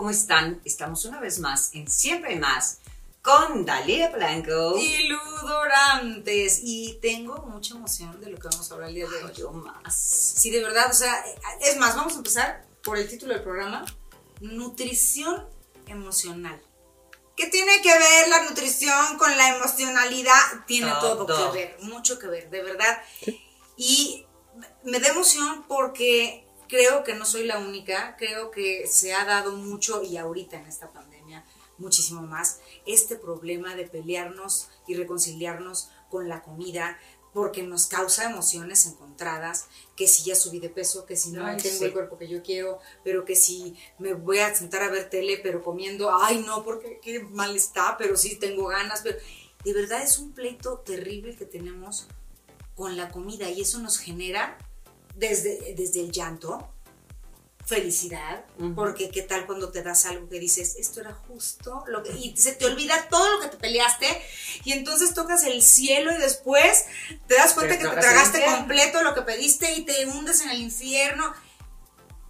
¿cómo están? Estamos una vez más en Siempre más con Dalia Blanco. Y Ludorantes. Y tengo mucha emoción de lo que vamos a hablar el día de hoy. Yo más. Sí, de verdad, o sea, es más, vamos a empezar por el título del programa, Nutrición Emocional. ¿Qué tiene que ver la nutrición con la emocionalidad? Tiene todo, Todo. que ver, mucho que ver, de verdad. Y me da emoción porque creo que no soy la única, creo que se ha dado mucho y ahorita en esta pandemia muchísimo más este problema de pelearnos y reconciliarnos con la comida porque nos causa emociones encontradas, que si ya subí de peso, que si no Ay, tengo sí. el cuerpo que yo quiero, pero que si me voy a sentar a ver tele, pero comiendo, ay no, porque qué mal está, pero sí tengo ganas, pero de verdad es un pleito terrible que tenemos con la comida y eso nos genera desde, desde el llanto, felicidad, porque qué tal cuando te das algo que dices, esto era justo, lo que, y se te olvida todo lo que te peleaste, y entonces tocas el cielo y después te das cuenta Te que te tragas el tragaste completo lo que pediste y te hundes en el infierno.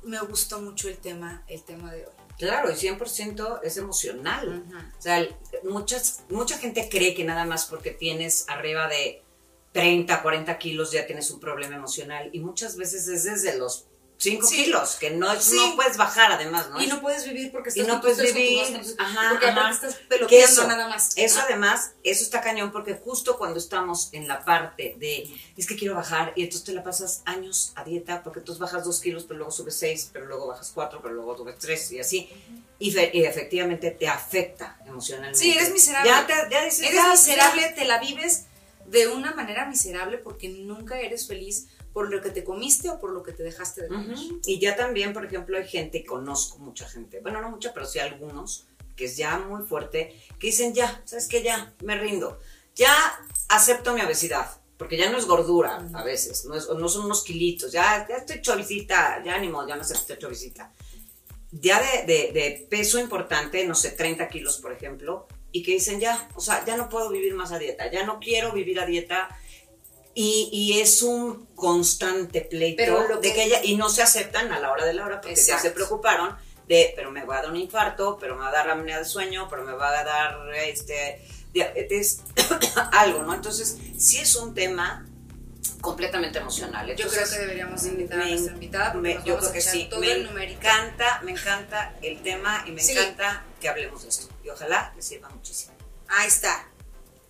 Me gustó mucho el tema, el tema de hoy. Claro, y 100% es emocional. O sea, muchas, mucha gente cree que nada más porque tienes arriba de 30, 40 kilos ya tienes un problema emocional. Y muchas veces es desde los 5 Sí. kilos, que no, es- Sí. no puedes bajar además, ¿no? Y no puedes vivir porque estás Y no puedes vivir, tus- ajá, porque ajá. estás peloteando eso, nada más. Eso Ah. además, eso está cañón porque justo cuando estamos en la parte de, es que quiero bajar y entonces te la pasas años a dieta porque tú bajas dos kilos, pero luego subes seis, pero luego bajas cuatro, pero luego subes tres y así. Y, fe- y efectivamente te afecta emocionalmente. Sí, eres miserable. Ya, te, ya dices, Eres ya, miserable, te la vives de una manera miserable porque nunca eres feliz por lo que te comiste o por lo que te dejaste de comer. Y ya también, por ejemplo, hay gente, conozco mucha gente, bueno, no mucha, pero sí algunos, que es ya muy fuerte, que dicen, ya, ¿sabes qué? Ya, me rindo. Ya acepto mi obesidad, porque ya no es gordura a veces, no, es- no son unos kilitos, ya, ya estoy chovicita, ya ni modo, ya no acepto chovicita. Ya de, de- de peso importante, no sé, 30 kilos, por ejemplo, y que dicen, ya, o sea, ya no puedo vivir más a dieta, ya no quiero vivir a dieta. Y, y es un constante pleito Pero lo de que- que ella, y no se aceptan a la hora de la hora porque ya Exacto. se preocuparon de, pero me va a dar un infarto, pero me va a dar apnea de sueño, pero me va a dar este diabetes, algo, ¿no? Entonces, sí es un tema completamente emocional. Yo Entonces, creo que deberíamos invitar a me- nuestra invitada porque me- nos yo vamos creo a que sí. todo Me el encanta, me encanta el tema y me Sí. encanta que hablemos de esto. Y ojalá les sirva muchísimo. Ahí está.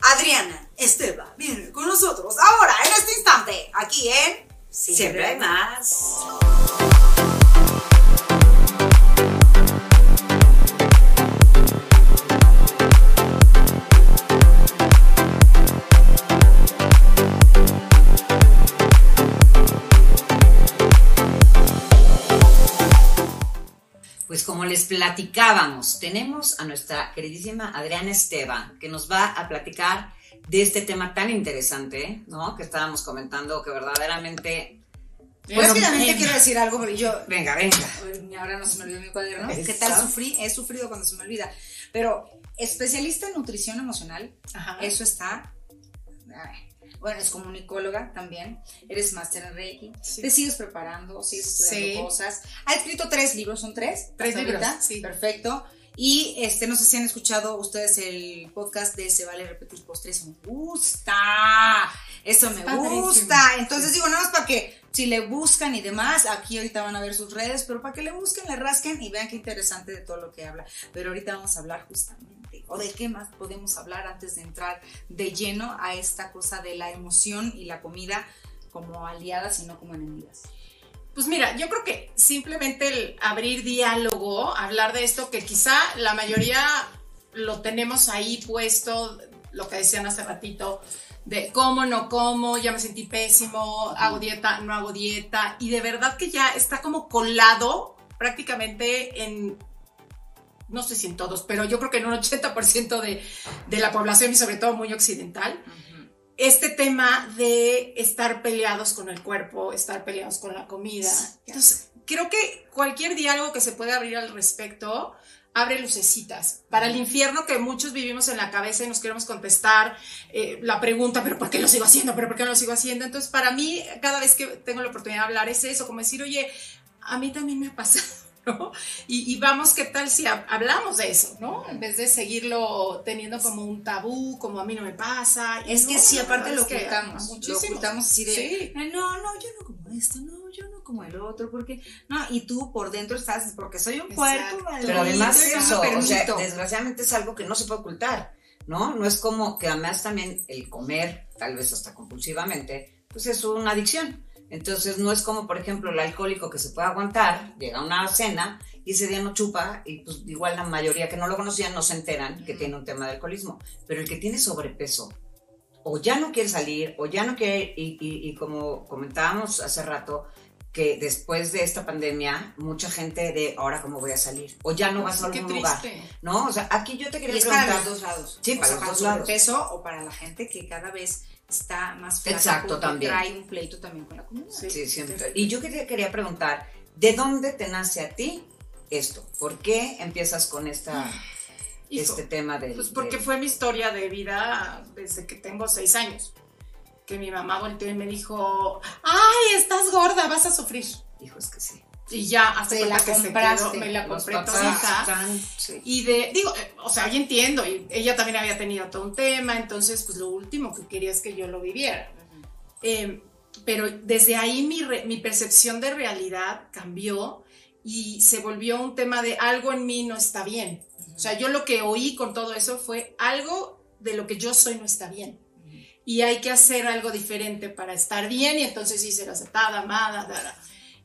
Adriana Esteba viene con nosotros ahora, en este instante, aquí en Siempre hay más. Pues como les platicábamos, tenemos a nuestra queridísima Adriana Esteban, que nos va a platicar de este tema tan interesante, ¿no? Que estábamos comentando, que verdaderamente... Rápidamente venga, quiero decir algo, porque yo Venga, venga. Ahora no se me olvidó mi cuaderno. ¿Qué tal sufrí? He sufrido cuando se me olvida. Pero especialista en nutrición emocional, eso está. ay, Bueno, es comunicóloga también. Eres máster en Reiki. Sí. Te sigues preparando, sigues estudiando Sí. cosas. Ha escrito tres libros, ¿son tres? Tres libros, sí. Perfecto. Y este, no sé si han escuchado ustedes el podcast de Se vale repetir postres. Me gusta. Eso me padrísimo. gusta. Entonces digo, nada más para que si le buscan y demás, aquí ahorita van a ver sus redes, pero para que le busquen, le rasquen y vean qué interesante de todo lo que habla. Pero ahorita vamos a hablar justamente, o de qué más podemos hablar antes de entrar de lleno a esta cosa de la emoción y la comida como aliadas y no como enemigas. Pues mira, yo creo que simplemente el abrir diálogo, hablar de esto que quizá la mayoría lo tenemos ahí puesto, lo que decían hace ratito, de cómo, no como, ya me sentí pésimo, hago dieta, no hago dieta, y de verdad que ya está como colado prácticamente en, no sé si en todos, pero yo creo que en un 80% de, de la población y sobre todo muy occidental, este tema de estar peleados con el cuerpo, estar peleados con la comida. Entonces, creo que cualquier diálogo que se pueda abrir al respecto abre lucecitas para el infierno que muchos vivimos en la cabeza y nos queremos contestar eh, la pregunta, pero ¿por qué lo sigo haciendo? ¿Pero por qué no lo sigo haciendo? Entonces, para mí, cada vez que tengo la oportunidad de hablar es eso, como decir, oye, a mí también me ha pasado ¿no? Y, y, vamos, ¿qué tal si hablamos de eso, ¿no? En vez de seguirlo teniendo como un tabú, como a mí no me pasa. Es que sí, aparte lo ocultamos, lo ocultamos así de, no, no, yo no como esto, no, yo no como el otro, porque, no, y tú por dentro estás, porque soy un cuerpo, Pero además eso, o sea, desgraciadamente es algo que no se puede ocultar, ¿no? No es como que además también el comer, tal vez hasta compulsivamente, pues es una adicción. Entonces no es como, por ejemplo, el alcohólico que se puede aguantar, llega a una cena y ese día no chupa y pues igual la mayoría que no lo conocían no se enteran que tiene un tema de alcoholismo. Pero el que tiene sobrepeso o ya no quiere salir o ya no quiere, y, y, como comentábamos hace rato, que después de esta pandemia, mucha gente de ahora cómo voy a salir, o ya no vas a algún lugar, ¿no? O sea, aquí yo te quería y preguntar. para los dos lados. Sí, para los dos lados. peso o para la gente que cada vez está más flaca Exacto, también. trae un pleito también con la comunidad. Sí, siempre. Y yo te quería preguntar, ¿de dónde te nace a ti esto? ¿Por qué empiezas con esta este tema de Pues porque fue mi historia de vida desde que tengo seis años. Que mi mamá volteó y me dijo, ay, estás gorda, vas a sufrir. Dijo, es que sí. Y ya, hasta la que compraste, me la compré todita. Y de, digo, eh, o sea, yo entiendo, y ella también había tenido todo un tema, entonces, pues lo último que quería es que yo lo viviera. Eh, pero desde ahí mi, mi percepción de realidad cambió y se volvió un tema de algo en mí no está bien. O sea, yo lo que oí con todo eso fue algo de lo que yo soy no está bien. Y hay que hacer algo diferente para estar bien y entonces sí ser aceptada, amada,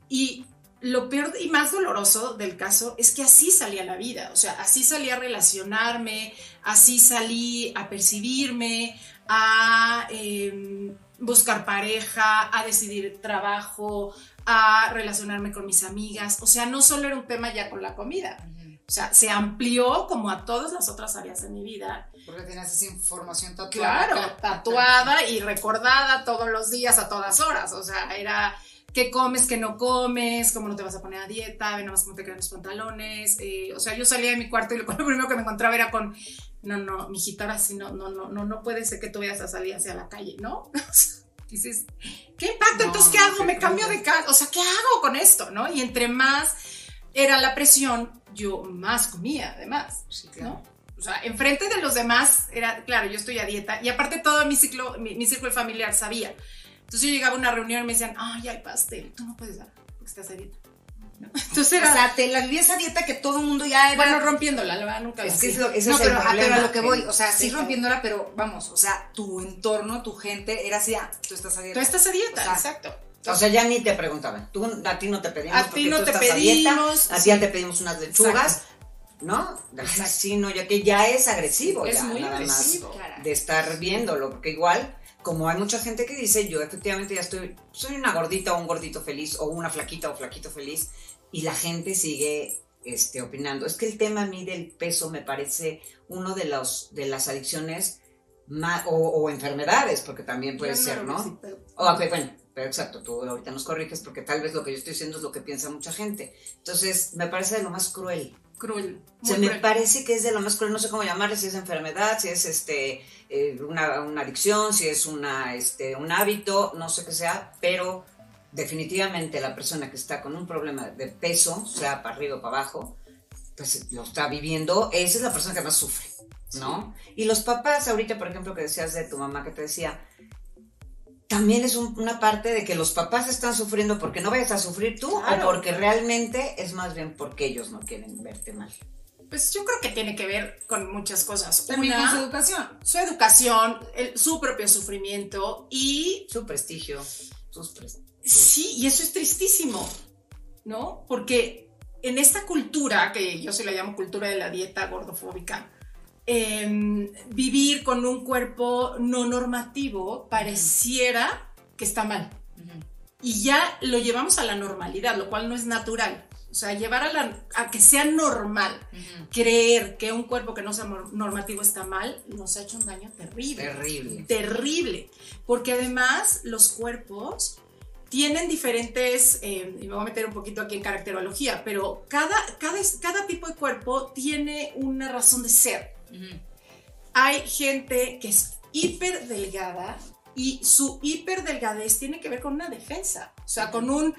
Y lo peor y más doloroso del caso es que así salía la vida, o sea, así salí a relacionarme, así salí a percibirme, a em, buscar pareja, a decidir trabajo, a relacionarme con mis amigas, o sea, no solo era un tema ya con la comida, o sea, se amplió como a todas las otras áreas de mi vida. Porque tienes esa información tatuada. Claro, tatuada y recordada todos los días, a todas horas. O sea, era qué comes, qué no comes, cómo no te vas a poner a dieta, ve nada más cómo te quedan los pantalones. Eh, o sea, yo salía de mi cuarto y lo, primero que me encontraba era con, no, no, ahora sí, no, no, no, no, no puede ser que tú vayas a salir hacia la calle, ¿no? dices, ¿qué impacto? Entonces, ¿qué hago? Me cambio de casa. O sea, ¿qué hago con esto? ¿No? Y entre más era la presión, yo más comía, además, ¿no? O sea, enfrente de los demás era, claro, yo estoy a dieta y aparte todo mi ciclo, mi, círculo familiar sabía. Entonces yo llegaba a una reunión y me decían, ay, hay pastel, tú no puedes dar porque estás a dieta. Entonces era, o sea, te la vi esa dieta que todo el mundo ya era. Bueno, rompiéndola, la verdad nunca es que eso, no, pero, a, pero, a lo que voy, o sea, sí, rompiéndola, pero vamos, o sea, tu entorno, tu gente era así, ah, tú estás a dieta. Tú estás a dieta, exacto. O sea, ya ni te preguntaban. Tú, a ti no te pedimos. A ti no te pedimos. A, ti ya te pedimos unas lechugas. ¿No? Sí, no, ya que ya es agresivo. Es ya, muy nada agresivo. Más de estar viéndolo. Porque igual, como hay mucha gente que dice, yo efectivamente ya estoy, soy una gordita o un gordito feliz, o una flaquita o flaquito feliz, y la gente sigue este, opinando. Es que el tema a mí del peso me parece uno de, los, de las adicciones más, o, enfermedades, porque también puede ser, ¿no? O, bueno, pero exacto, tú ahorita nos corriges porque tal vez lo que yo estoy diciendo es lo que piensa mucha gente. Entonces, me parece de lo más cruel. Cruel. Se me parece que es de lo más cruel, no sé cómo llamarle, si es enfermedad, si es este eh, una, adicción, si es una, este, un hábito, no sé qué sea, pero definitivamente la persona que está con un problema de peso, sea para arriba o para abajo, pues lo está viviendo, esa es la persona que más sufre, ¿no? Y los papás, ahorita, por ejemplo, que decías de tu mamá que te decía, también es una parte de que los papás están sufriendo porque no vayas a sufrir tú o porque realmente es más bien porque ellos no quieren verte mal. Pues yo creo que tiene que ver con muchas cosas. También con su educación. Su educación, su propio sufrimiento y... Su prestigio. Sus Sí, y eso es tristísimo, ¿no? Porque en esta cultura, que yo se la llamo cultura de la dieta gordofóbica, Em, vivir con un cuerpo no normativo pareciera que está mal. Y ya lo llevamos a la normalidad, lo cual no es natural. O sea, llevar a, la, a que sea normal, creer que un cuerpo que no sea normativo está mal, nos ha hecho un daño terrible. Terrible. Terrible. Porque además los cuerpos tienen diferentes, em, y me voy a meter un poquito aquí en caracterología, pero cada, cada, cada tipo de cuerpo tiene una razón de ser. Hay gente que es hiper delgada y su hiper delgadez tiene que ver con una defensa, o sea, con un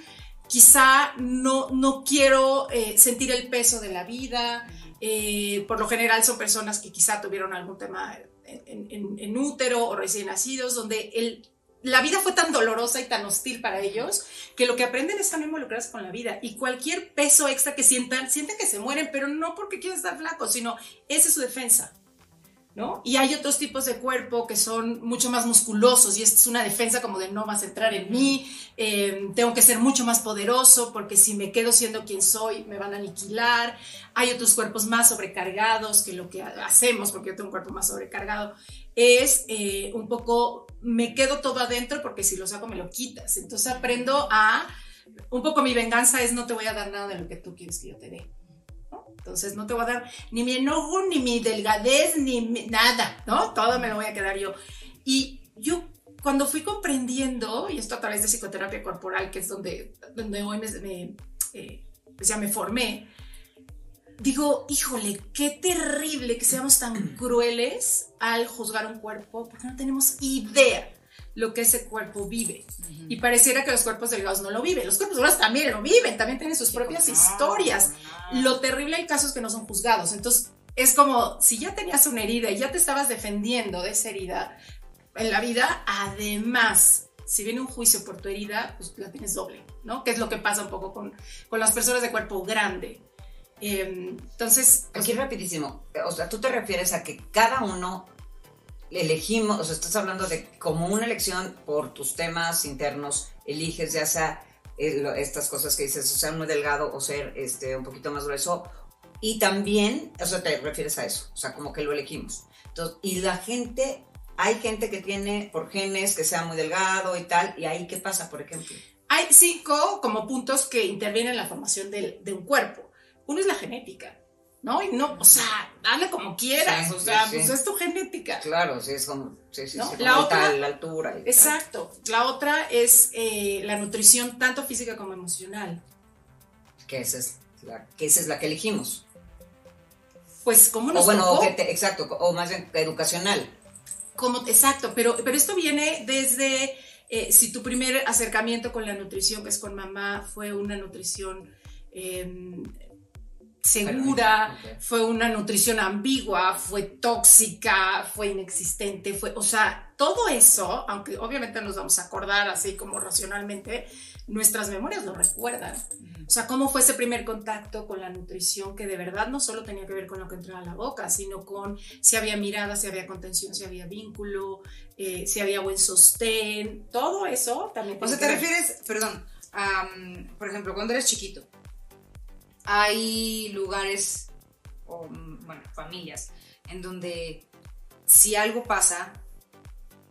quizá no, no quiero eh, sentir el peso de la vida. Eh, por lo general son personas que quizá tuvieron algún tema en, en- en útero o recién nacidos, donde el, la vida fue tan dolorosa y tan hostil para ellos que lo que aprenden es a no con la vida. Y cualquier peso extra que sientan, sienten que se mueren, pero no porque quieren estar flacos, sino esa es su defensa. ¿no? Y hay otros tipos de cuerpo que son mucho más musculosos y es una defensa como de no vas a entrar en mí, eh, tengo que ser mucho más poderoso porque si me quedo siendo quien soy me van a aniquilar. Hay otros cuerpos más sobrecargados que lo que ha- hacemos, porque yo tengo un cuerpo más sobrecargado, es eh, un poco, me quedo todo adentro porque si lo saco me lo quitas. Entonces aprendo a, un poco mi venganza es no te voy a dar nada de lo que tú quieres que yo te dé. Entonces no te voy a dar ni mi enojo, ni mi delgadez, ni mi- nada, ¿no? Todo me lo voy a quedar yo. Y yo cuando fui comprendiendo, y esto a través de psicoterapia corporal, que es donde, donde hoy eh, pues ya me formé, digo, híjole, qué terrible que seamos tan crueles al juzgar un cuerpo, porque no tenemos idea lo que ese cuerpo vive. Y pareciera que los cuerpos delgados no lo viven. Los cuerpos delgados también lo viven, también tienen sus propias historias. Lo terrible hay casos que no son juzgados. Entonces, es como si ya tenías una herida y ya te estabas defendiendo de esa herida en la vida, además, si viene un juicio por tu herida, pues la tienes doble, ¿no? Que es lo que pasa un poco con, con las personas de cuerpo grande. Eh, entonces, pues, Aquí rapidísimo, o sea, tú te refieres a que cada uno elegimos, o sea, estás hablando de como una elección por tus temas internos, eliges ya sea eh, estas cosas que dices, o ser muy delgado o ser este, un poquito más grueso, y también, o sea, te refieres a eso, o sea, como que lo elegimos. Entonces, y la gente, hay gente que tiene por genes que sea muy delgado y tal, y ahí qué pasa, por ejemplo. hay cinco como puntos que intervienen en la formación del- de un cuerpo. Uno es la genética, ¿no? Y no, o sea, dale como quieras, Sí, o sea, sí, pues sí. es tu genética. Claro, sí, es como, sí, sí, ¿No? sí, La como otra- tal, la altura. y tal. Exacto. La otra es eh, la nutrición, tanto física como emocional. Que esa es la que, esa es la que elegimos. Pues, ¿cómo O nos bueno, tocó? o que te- exacto, o más bien educacional. Como, exacto, pero, pero esto viene desde eh, si tu primer acercamiento con la nutrición, que es con mamá, fue una nutrición eh, segura, fue una nutrición ambigua, fue tóxica, fue inexistente, fue, o sea, todo eso, aunque obviamente nos vamos a acordar así como racionalmente, nuestras memorias lo recuerdan. O sea, cómo fue ese primer contacto con la nutrición que de verdad no solo tenía que ver con lo que entraba a la boca, sino con si había mirada, si había contención, si había vínculo, eh, si había buen sostén, todo eso también. O sea, te refieres, perdón, por ejemplo, cuando eres chiquito, hay lugares, o bueno, familias, en donde si algo pasa,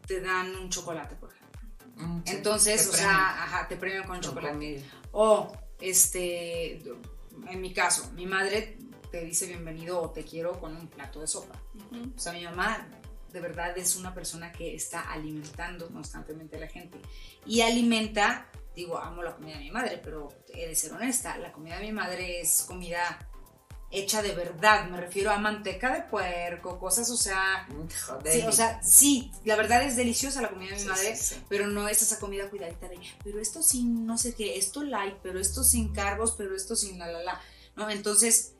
te dan un chocolate, por ejemplo. Mm, sí, Entonces, te o sea, ajá, te premian con con chocolate. comida. O, este, en mi caso, mi madre te dice bienvenido o te quiero con un plato de sopa. Ujú. O sea, mi mamá de verdad es una persona que está alimentando constantemente a la gente. Y alimenta, digo, amo la comida de mi madre, pero he de ser honesta, la comida de mi madre es comida hecha de verdad, me refiero a manteca de puerco, cosas, o sea, Mm, joder. sí, o sea, sí, la verdad es deliciosa la comida de mi Sí, madre, sí, sí. pero no es esa comida cuidadita de, pero esto sin no sé qué, esto light, pero esto sin carbos, pero esto sin la la la, ¿no? Entonces,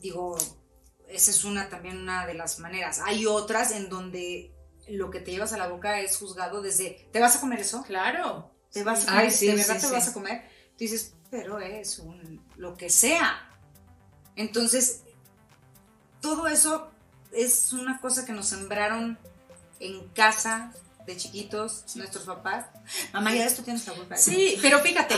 digo, esa es una también una de las maneras. Hay otras en donde lo que te llevas a la boca es juzgado desde, ¿te vas a comer eso? Claro. ¿Te vas a Ay, comer? sí, ¿De verdad sí, te sí. vas a comer? Tú dices, pero es un, lo que sea. Entonces, todo eso es una cosa que nos sembraron en casa de chiquitos, nuestros papás. Mamá, ya esto tienes la culpa. Sí, pero fíjate.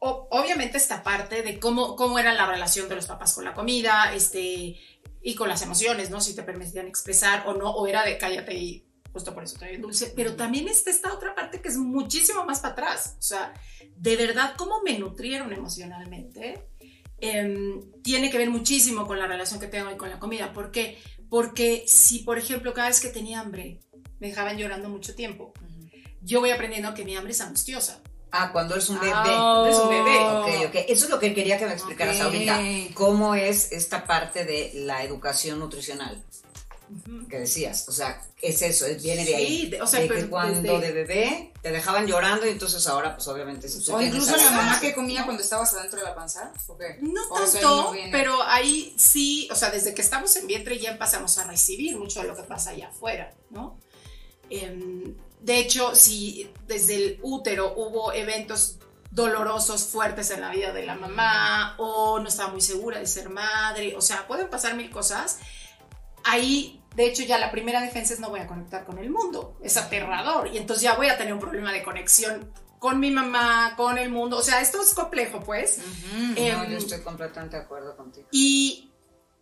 o- obviamente esta parte de cómo, cómo era la relación de los papás con la comida, este, y con las emociones, ¿no? Si te permitían expresar o no, o era de cállate y justo por eso trae dulce. Pero también está esta otra parte que es muchísimo más para atrás. O sea, de verdad, cómo me nutrieron emocionalmente em, tiene que ver muchísimo con la relación que tengo hoy con la comida. ¿Por qué? Porque si, por ejemplo, cada vez que tenía hambre, me dejaban llorando mucho tiempo, yo voy aprendiendo que mi hambre es angustiosa. Ah, cuando eres un bebé. Ah, eres un bebé. Ok, ok. Eso es lo que quería que me explicaras Ok. ahorita. ¿Cómo es esta parte de la educación nutricional? Que decías, o sea, es eso, es, viene de ahí. Sí, o sea, de que pero cuando desde- de bebé te dejaban llorando y entonces ahora pues obviamente si O incluso la mamá que comía cuando estabas adentro de la panza. ¿o qué? No O tanto, no pero ahí sí, o sea, desde que estamos en vientre ya empezamos a recibir mucho de lo que pasa allá afuera, ¿no? Em, de hecho, si desde el útero hubo eventos dolorosos fuertes en la vida de la mamá o no estaba muy segura de ser madre, o sea, pueden pasar mil cosas. Ahí, de hecho, ya la primera defensa es no voy a conectar con el mundo, es aterrador y entonces ya voy a tener un problema de conexión con mi mamá, con el mundo, o sea, esto es complejo, pues. Ujú, no, Em, yo estoy completamente de acuerdo contigo. Y,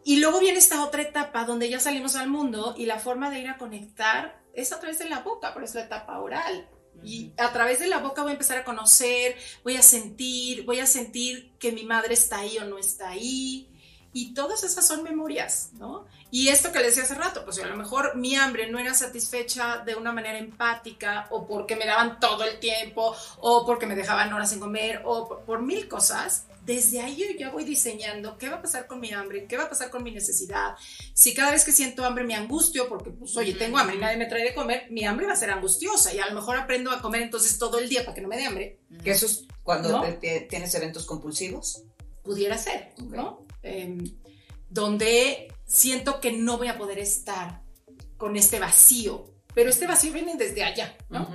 y luego viene esta otra etapa donde ya salimos al mundo y la forma de ir a conectar es a través de la boca, por eso la etapa oral. Y a través de la boca voy a empezar a conocer, voy a sentir, voy a sentir que mi madre está ahí o no está ahí. Y todas esas son memorias, ¿no? Y esto que le decía hace rato, pues a lo mejor mi hambre no era satisfecha de una manera empática o porque me daban todo el tiempo o porque me dejaban horas sin comer o por, por mil cosas. Desde ahí yo ya voy diseñando qué va a pasar con mi hambre, qué va a pasar con mi necesidad. Si cada vez que siento hambre me angustio porque, pues, oye, tengo hambre y nadie me trae de comer, mi hambre va a ser angustiosa y a lo mejor aprendo a comer entonces todo el día para que no me dé hambre. Que eso es cuando tienes eventos compulsivos. pudiera ser, ¿no? Em, donde siento que no voy a poder estar con este vacío, pero este vacío viene desde allá, ¿no?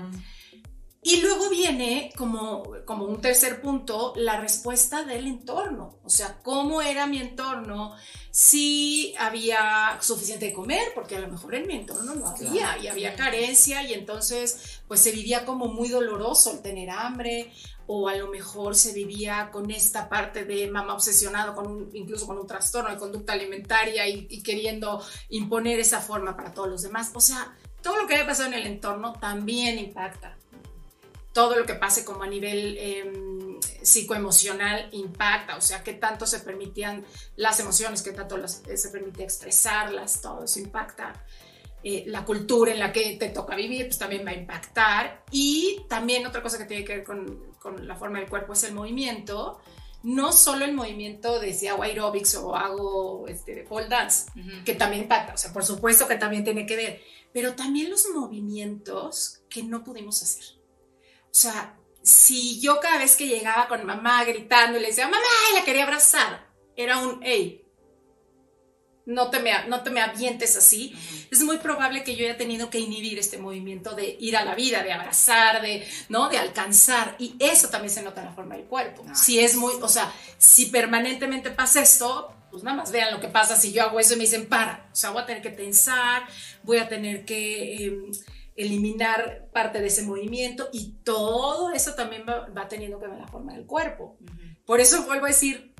Y luego viene como, como un tercer punto la respuesta del entorno, o sea, cómo era mi entorno, si había suficiente de comer, porque a lo mejor en mi entorno no había Claro. y había carencia y entonces pues se vivía como muy doloroso el tener hambre o a lo mejor se vivía con esta parte de mamá obsesionado con un, incluso con un trastorno de conducta alimentaria y, y queriendo imponer esa forma para todos los demás, o sea, todo lo que haya pasado en el entorno también impacta. Todo lo que pase como a nivel eh, psicoemocional impacta, o sea, qué tanto se permitían las emociones, qué tanto las- se permitía expresarlas, todo eso impacta. Eh, la cultura en la que te toca vivir, pues también va a impactar. Y también otra cosa que tiene que ver con, con la forma del cuerpo es el movimiento. No solo el movimiento de si hago aerobics o hago este, pole dance, que también impacta, o sea, por supuesto que también tiene que ver, pero también los movimientos que no pudimos hacer. O sea, si yo cada vez que llegaba con mamá gritando y le decía, mamá, y la quería abrazar, era un, hey, no te me, no te me avientes así, es muy probable que yo haya tenido que inhibir este movimiento de ir a la vida, de abrazar, de, ¿no? De alcanzar. Y eso también se nota en la forma del cuerpo. Nice. Si es muy, o sea, si permanentemente pasa esto, pues nada más vean lo que pasa si yo hago eso y me dicen para. O sea, voy a tener que tensar, voy a tener que eh, eliminar parte de ese movimiento y todo eso también va, va teniendo que ver la forma del cuerpo. Por eso vuelvo a decir,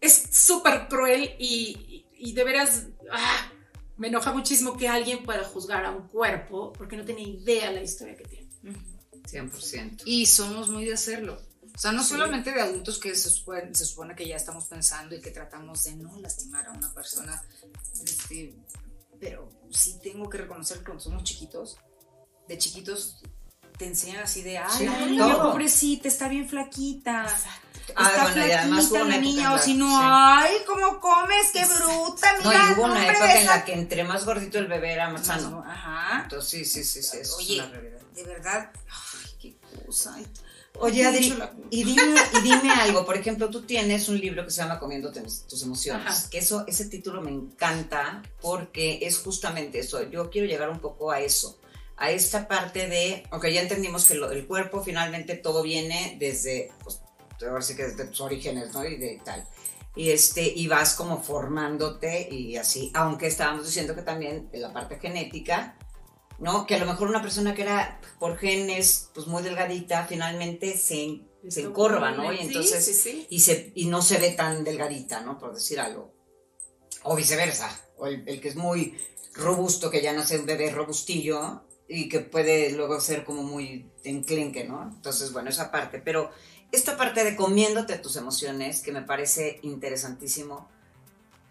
es súper cruel y, y- de veras ah, me enoja muchísimo que alguien pueda juzgar a un cuerpo porque no tiene idea la historia que tiene. 100%. Y somos muy de hacerlo. O sea, no solamente de adultos que se supone, se supone que ya estamos pensando y que tratamos de no lastimar a una persona, este, pero sí tengo que reconocer que cuando somos chiquitos, de chiquitos te enseñan así de, ay, Sí, ay, todo. pobrecita, está bien flaquita. Ah, está bueno, y además hubo una la niña, o si no, sí. ay, ¿cómo comes? ¡Qué bruta! No, Mira, y hubo una época en la que entre más gordito el bebé era más sano. Ajá. Entonces, sí, sí, sí, sí, eso Oye, es una realidad. de verdad, ay, qué cosa. Oye, Adri, y dime, y dime algo. Por ejemplo, tú tienes un libro que se llama Comiéndote tus emociones. Ajá. Que eso, ese título me encanta porque es justamente eso. Yo quiero llegar un poco a eso. A esta parte de, ok, ya entendimos que lo- el cuerpo finalmente todo viene desde, pues, ahora sí que desde tus orígenes, ¿no? Y de tal. Y, este, y vas como formándote y así, aunque estábamos diciendo que también en la parte genética, ¿no? Que a lo mejor una persona que era por genes, pues muy delgadita, finalmente se, se encorva, ¿no? Y Sí, entonces, sí, sí. Y, se, y no se ve tan delgadita, ¿no? Por decir algo. O viceversa. O el, el que es muy robusto, que ya nace un bebé robustillo y que puede luego ser como muy enclenque, ¿no? Entonces, bueno, esa parte. Pero esta parte de comiéndote tus emociones, que me parece interesantísimo,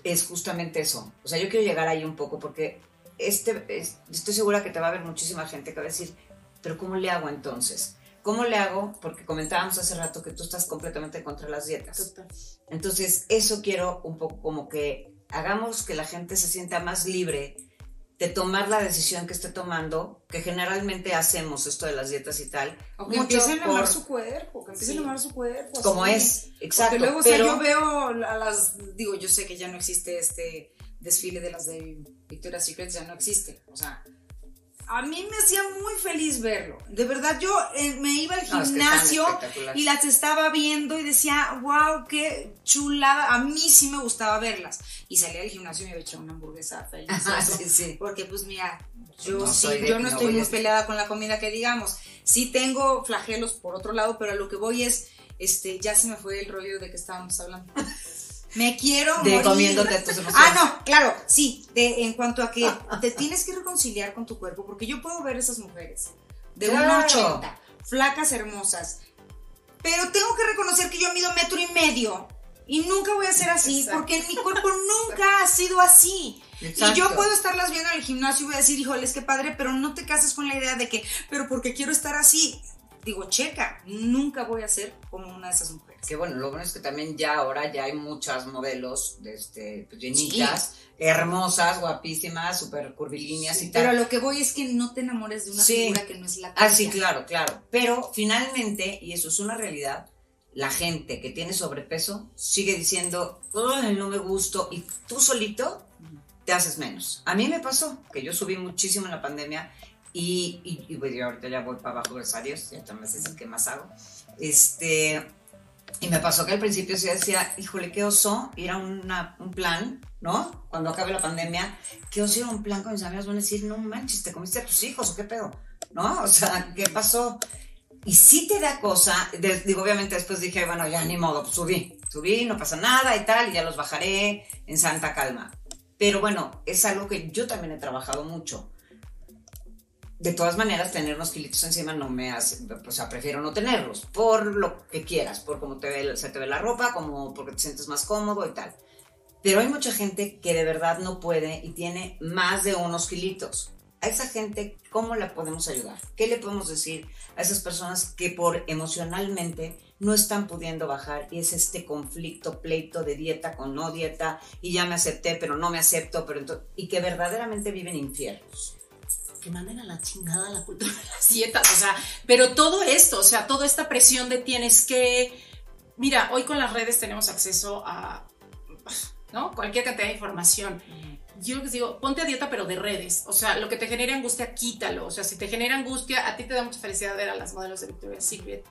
es justamente eso. O sea, yo quiero llegar ahí un poco porque este, es- estoy segura que te va a ver muchísima gente que va a decir, pero ¿cómo le hago entonces? ¿Cómo le hago? Porque comentábamos hace rato que tú estás completamente contra las dietas. Total. Entonces, eso quiero un poco como que hagamos que la gente se sienta más libre de tomar la decisión que esté tomando, que generalmente hacemos esto de las dietas y tal. O que empiecen a amar su cuerpo, que empiecen a amar su cuerpo. Como es, exacto. Porque luego, o sea, yo veo a las, digo, yo sé que ya no existe este desfile de las de Victoria's Secret, ya no existe, o sea, a mí me hacía muy feliz verlo. De verdad, yo eh, me iba al gimnasio y las estaba viendo y decía, wow, qué chulada. A mí sí me gustaba verlas. Y salía del gimnasio y me echaba una hamburguesa feliz. sí, sí. Porque, pues, mira, yo no, sí, yo no, estoy muy peleada con la comida que digamos. Sí tengo flagelos por otro lado, pero a lo que voy es, este, ya se me fue el rollo de que estábamos hablando. Me quiero de morir. comiéndote tus emociones. Ah, no, claro, sí, de, en cuanto a que te tienes que reconciliar con tu cuerpo, porque yo puedo ver esas mujeres de claro. 1,80, flacas, hermosas, pero tengo que reconocer que yo mido metro y medio y nunca voy a ser así, porque mi cuerpo nunca ha sido así. Exacto. Y yo puedo estarlas viendo en el gimnasio y voy a decir, híjoles, qué padre, pero no te cases con la idea de que, pero porque quiero estar así. Digo, checa, nunca voy a ser como una de esas mujeres que bueno, lo bueno es que también ya ahora ya hay muchas modelos de este, pues, llenitas, hermosas, guapísimas, súper curvilíneas y tal. Pero lo que voy es que no te enamores de una figura que no es la tuya. Ah, sí, claro, claro. Pero finalmente, y eso es una realidad, la gente que tiene sobrepeso sigue diciendo, no me gusto, y tú solito te haces menos. A mí me pasó que yo subí muchísimo en la pandemia y, y, y pues, ahorita ya voy para abajo, gracias a Dios, ya también sé qué más hago. Este, y me pasó que al principio sí decía, híjole, qué oso ir a una, un plan, ¿no? Cuando acabe la pandemia, qué oso ir a un plan con mis amigos, van a decir, no manches, ¿te comiste a tus hijos o qué pedo? ¿No? O sea, ¿qué pasó? Y sí te da cosa, digo, obviamente después dije, bueno, ya ni modo, pues subí, subí, no pasa nada y tal, y ya los bajaré en santa calma. Pero bueno, es algo que yo también he trabajado mucho de todas maneras, tener unos kilitos encima no me hace, o sea, prefiero no tenerlos, por lo que quieras, por cómo se te ve la ropa, como porque te sientes más cómodo y tal. Pero hay mucha gente que de verdad no puede y tiene más de unos kilitos. A esa gente, ¿cómo la podemos ayudar? ¿Qué le podemos decir a esas personas que por emocionalmente no están pudiendo bajar y es este conflicto, pleito de dieta con no dieta y ya me acepté, pero no me acepto, pero y que verdaderamente viven infiernos? Que manden a la chingada la cultura de las dietas, o sea, pero todo esto, o sea, toda esta presión de tienes que, mira, hoy con las redes tenemos acceso a, ¿no? Cualquier cantidad de información. Yo les digo, ponte a dieta, pero de redes. O sea, lo que te genere angustia, quítalo. O sea, si te genera angustia, a ti te da mucha felicidad ver a las modelos de Victoria's Secret.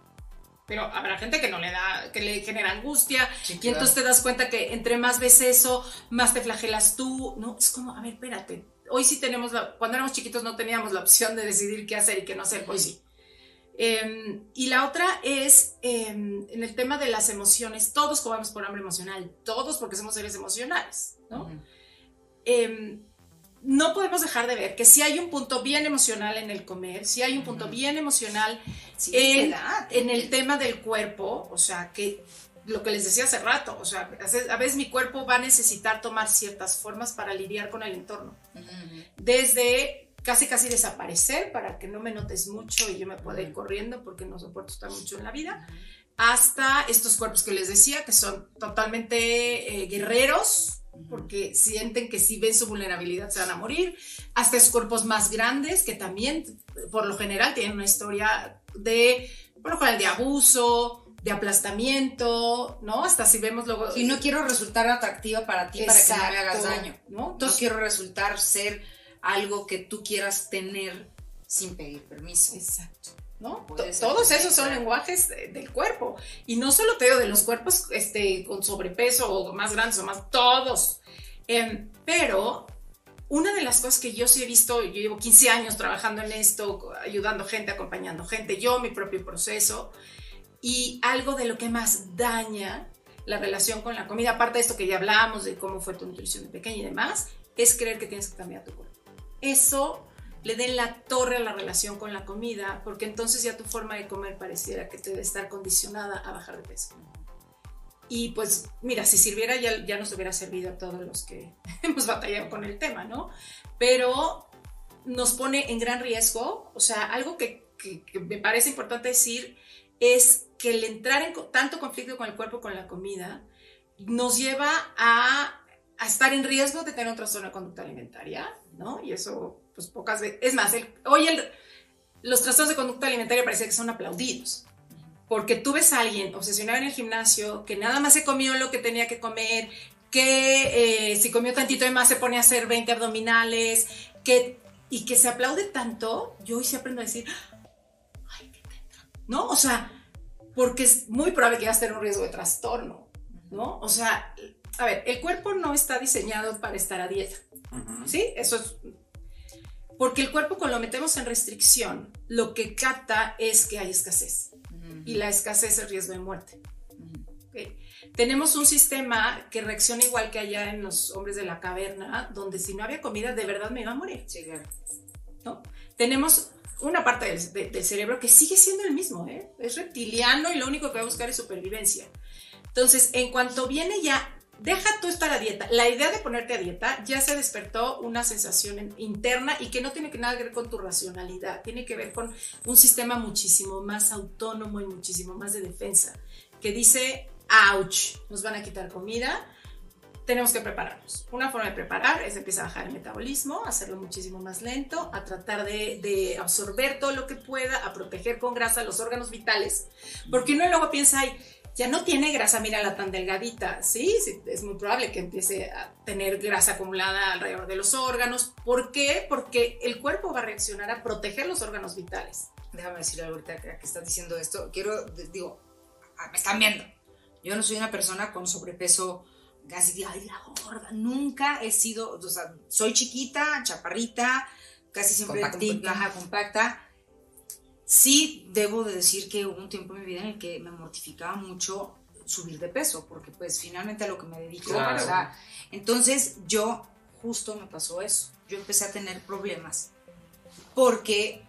Pero habrá gente que no le da, que le genera angustia. Y entonces te das cuenta que entre más ves eso, más te flagelas tú. No, es como, a ver, espérate, hoy sí tenemos, cuando éramos chiquitos no teníamos la opción de decidir qué hacer y qué no hacer, hoy sí. Em, y la otra es em, en el tema de las emociones, todos comemos por hambre emocional, todos porque somos seres emocionales, ¿no? Em, no podemos dejar de ver que si hay un punto bien emocional en el comer, si hay un punto bien emocional en, en, el tema del cuerpo, o sea, que lo que les decía hace rato, o sea, a veces mi cuerpo va a necesitar tomar ciertas formas para lidiar con el entorno. Desde casi casi desaparecer para que no me notes mucho y yo me pueda ir corriendo porque no soporto estar mucho en la vida, hasta estos cuerpos que les decía que son totalmente eh, guerreros porque sienten que si ven su vulnerabilidad se van a morir, hasta esos cuerpos más grandes que también por lo general tienen una historia de, por lo general, de abuso, de aplastamiento, ¿no? Hasta si vemos luego... Y no quiero resultar atractiva para ti para que no me hagas daño, ¿no? no quiero resultar ser algo que tú quieras tener sin pedir permiso. Exacto. ¿no? Todos esos son lenguajes del cuerpo. Y no solo te digo de los cuerpos este, con sobrepeso o más grandes o más, todos. Em, pero una de las cosas que yo sí he visto, yo llevo 15 años trabajando en esto, ayudando gente, acompañando gente, yo mi propio proceso, y algo de lo que más daña la relación con la comida, aparte de esto que ya hablamos, de cómo fue tu nutrición de pequeña y demás, es creer que tienes que cambiar tu cuerpo. Eso le den la torre a la relación con la comida, porque entonces ya tu forma de comer pareciera que te debe estar condicionada a bajar de peso. Y pues, mira, si sirviera ya, ya nos hubiera servido a todos los que hemos batallado con el tema, ¿no? Pero nos pone en gran riesgo, o sea, algo que, que, que me parece importante decir es que el entrar en tanto conflicto con el cuerpo, con la comida, nos lleva a, estar en riesgo de tener un trastorno de conducta alimentaria, ¿no? Y eso, pues pocas veces, es más, el, hoy el, los trastornos de conducta alimentaria parece que son aplaudidos. Porque tú ves a alguien obsesionado en el gimnasio que nada más se comió lo que tenía que comer, que eh, si comió tantito de más se pone a hacer 20 abdominales, que, y que se aplaude tanto, yo hoy sí aprendo a decir, ay, qué ¿no? O sea, porque es muy probable que vas a tener un riesgo de trastorno, ¿no? O sea, a ver, el cuerpo no está diseñado para estar a dieta, ¿sí? Eso es... Porque el cuerpo cuando lo metemos en restricción, lo que capta es que hay escasez. Y la escasez es el riesgo de muerte. Tenemos un sistema que reacciona igual que allá en los hombres de la caverna, donde si no había comida, de verdad me iba a morir. Sí, claro. ¿No? Tenemos una parte del, cerebro que sigue siendo el mismo, ¿eh? es reptiliano y lo único que va a buscar es supervivencia. Entonces, en cuanto viene ya, deja tú estar a dieta. La idea de ponerte a dieta ya se despertó una sensación interna y que no tiene que nada que ver con tu racionalidad, tiene que ver con un sistema muchísimo más autónomo y muchísimo más de defensa, que dice, ouch, nos van a quitar comida, tenemos que prepararnos. Una forma de preparar es empezar a bajar el metabolismo, hacerlo muchísimo más lento, a tratar de, de, absorber todo lo que pueda, a proteger con grasa los órganos vitales, porque uno luego piensa, ay, ya no tiene grasa, mira la tan delgadita, ¿sí? sí es muy probable que empiece a tener grasa acumulada alrededor de los órganos. ¿Por qué? Porque el cuerpo va a reaccionar a proteger los órganos vitales. Déjame decir ahorita que estás diciendo esto, quiero, digo, me están viendo. Yo no soy una persona con sobrepeso casi, ay, la gorda. Nunca he sido, o sea, soy chiquita, chaparrita, casi siempre compacta. compacta. Sí, debo de decir que hubo un tiempo en mi vida en el que me mortificaba mucho subir de peso, porque pues finalmente a lo que me dedico, o sea, entonces yo justo me pasó eso. Yo empecé a tener problemas porque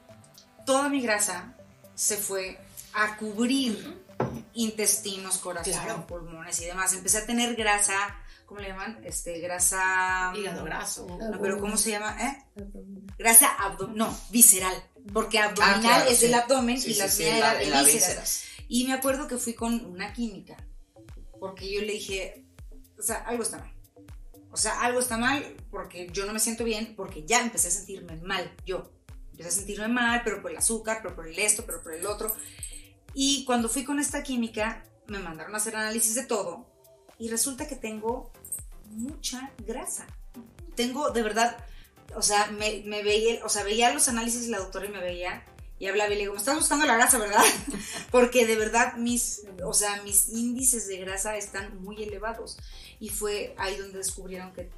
toda mi grasa se fue a cubrir intestinos, corazón, pulmones y demás. Empecé a tener grasa, ¿cómo le llaman? Este, grasa... Hígado graso. No, pero ¿cómo se llama? ¿Eh? Grasa abdominal, no, visceral. Porque ah, abdominal es el abdomen y la sí, era de vísceras. Y me acuerdo que fui con una química, porque yo le dije, o sea, algo está mal. O sea, algo está mal porque yo no me siento bien, porque ya empecé a sentirme mal, yo. Empecé a sentirme mal, pero por el azúcar, pero por el esto, pero por el otro. Y cuando fui con esta química, me mandaron a hacer análisis de todo y resulta que tengo mucha grasa. Tengo, de verdad, o sea, me, veía, o sea, veía los análisis de la doctora y me veía y hablaba y le digo, me estás buscando la grasa, ¿verdad? Porque de verdad mis, o sea, mis índices de grasa están muy elevados. Y fue ahí donde descubrieron que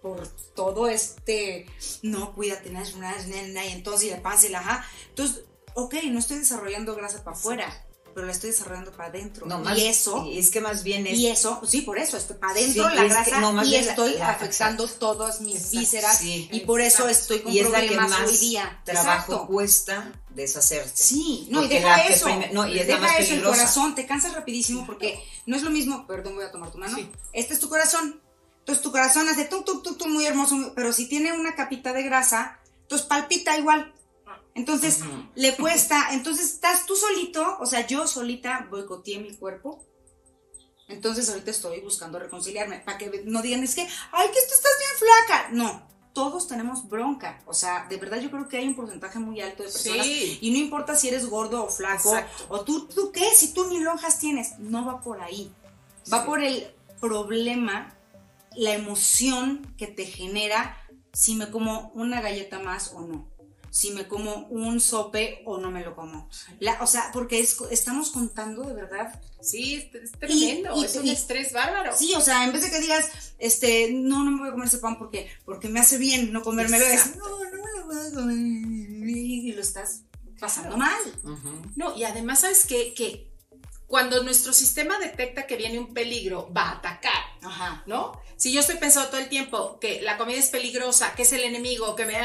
por todo este, no, cuídate, y entonces y la panza y la ja. Entonces, ok, no estoy desarrollando grasa para afuera, pero la estoy desarrollando para adentro. No, y eso. Es que más bien es. Y eso, sí, por eso, estoy para adentro la grasa no, y estoy afectando todas mis vísceras y por eso estoy con y es problemas la que hoy día. Trabajo cuesta deshacerse. Sí, no, y deja eso. no, y es deja más eso el corazón, te cansas rapidísimo porque no es lo mismo, perdón, voy a tomar tu mano. Este es tu corazón. Entonces tu corazón hace tum, tum, tum, tum, muy hermoso, pero si tiene una capita de grasa, entonces palpita igual. Entonces, le cuesta, entonces estás tú solito, o sea, yo solita boicoteé mi cuerpo. Entonces ahorita estoy buscando reconciliarme, para que no digan, es que, ay, que tú estás bien flaca. No, todos tenemos bronca. O sea, de verdad yo creo que hay un porcentaje muy alto de personas. Y no importa si eres gordo o flaco. O tú, tú qué, si tú ni lonjas tienes. No va por ahí. Va por el problema, la emoción que te genera si me como una galleta más o no si me como un sope o no me lo como. o sea, porque estamos contando de verdad. Sí, es tremendo, es un estrés bárbaro. Sí, o sea, en vez de que digas, este, no, no me voy a comer ese pan porque, porque me hace bien no comérmelo, es, no, no me lo voy a comer. Y lo estás pasando mal. No, y además, ¿sabes qué? Que cuando nuestro sistema detecta que viene un peligro, va a atacar, Ajá. ¿no? Si yo estoy pensando todo el tiempo que la comida es peligrosa, que es el enemigo, que me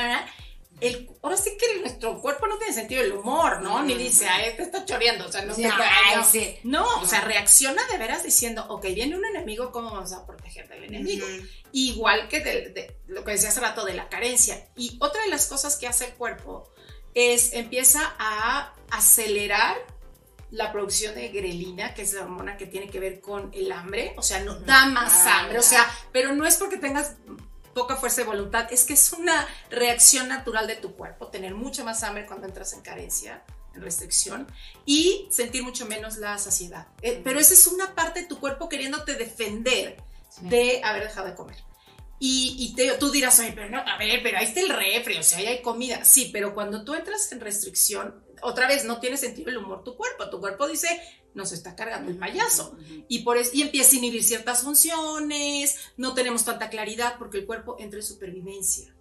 el, ahora sí que nuestro cuerpo no tiene sentido del humor, ¿no? Ni dice, ay, te está choreando, o sea, no, no, o sea, reacciona de veras diciendo, ok, viene un enemigo, ¿cómo vamos a proteger del enemigo? Igual que de, lo que decía hace rato de la carencia. Y otra de las cosas que hace el cuerpo es, empieza a acelerar la producción de grelina, que es la hormona que tiene que ver con el hambre, o sea, no da más Ah, hambre, o sea, pero no es porque tengas poca fuerza de voluntad, es que es una reacción natural de tu cuerpo, tener mucha más hambre cuando entras en carencia, en restricción, y sentir mucho menos la saciedad. Eh, pero esa es una parte de tu cuerpo queriéndote defender de haber dejado de comer. Y, y te- tú dirás, Oye, pero no, a ver, pero ahí está el refri, o sea, ahí hay comida. Sí, pero cuando tú entras en restricción, otra vez no tiene sentido el humor tu cuerpo. Tu cuerpo dice, nos está cargando el payaso. Y, por eso, y empieza a inhibir ciertas funciones, no tenemos tanta claridad porque el cuerpo entra en supervivencia.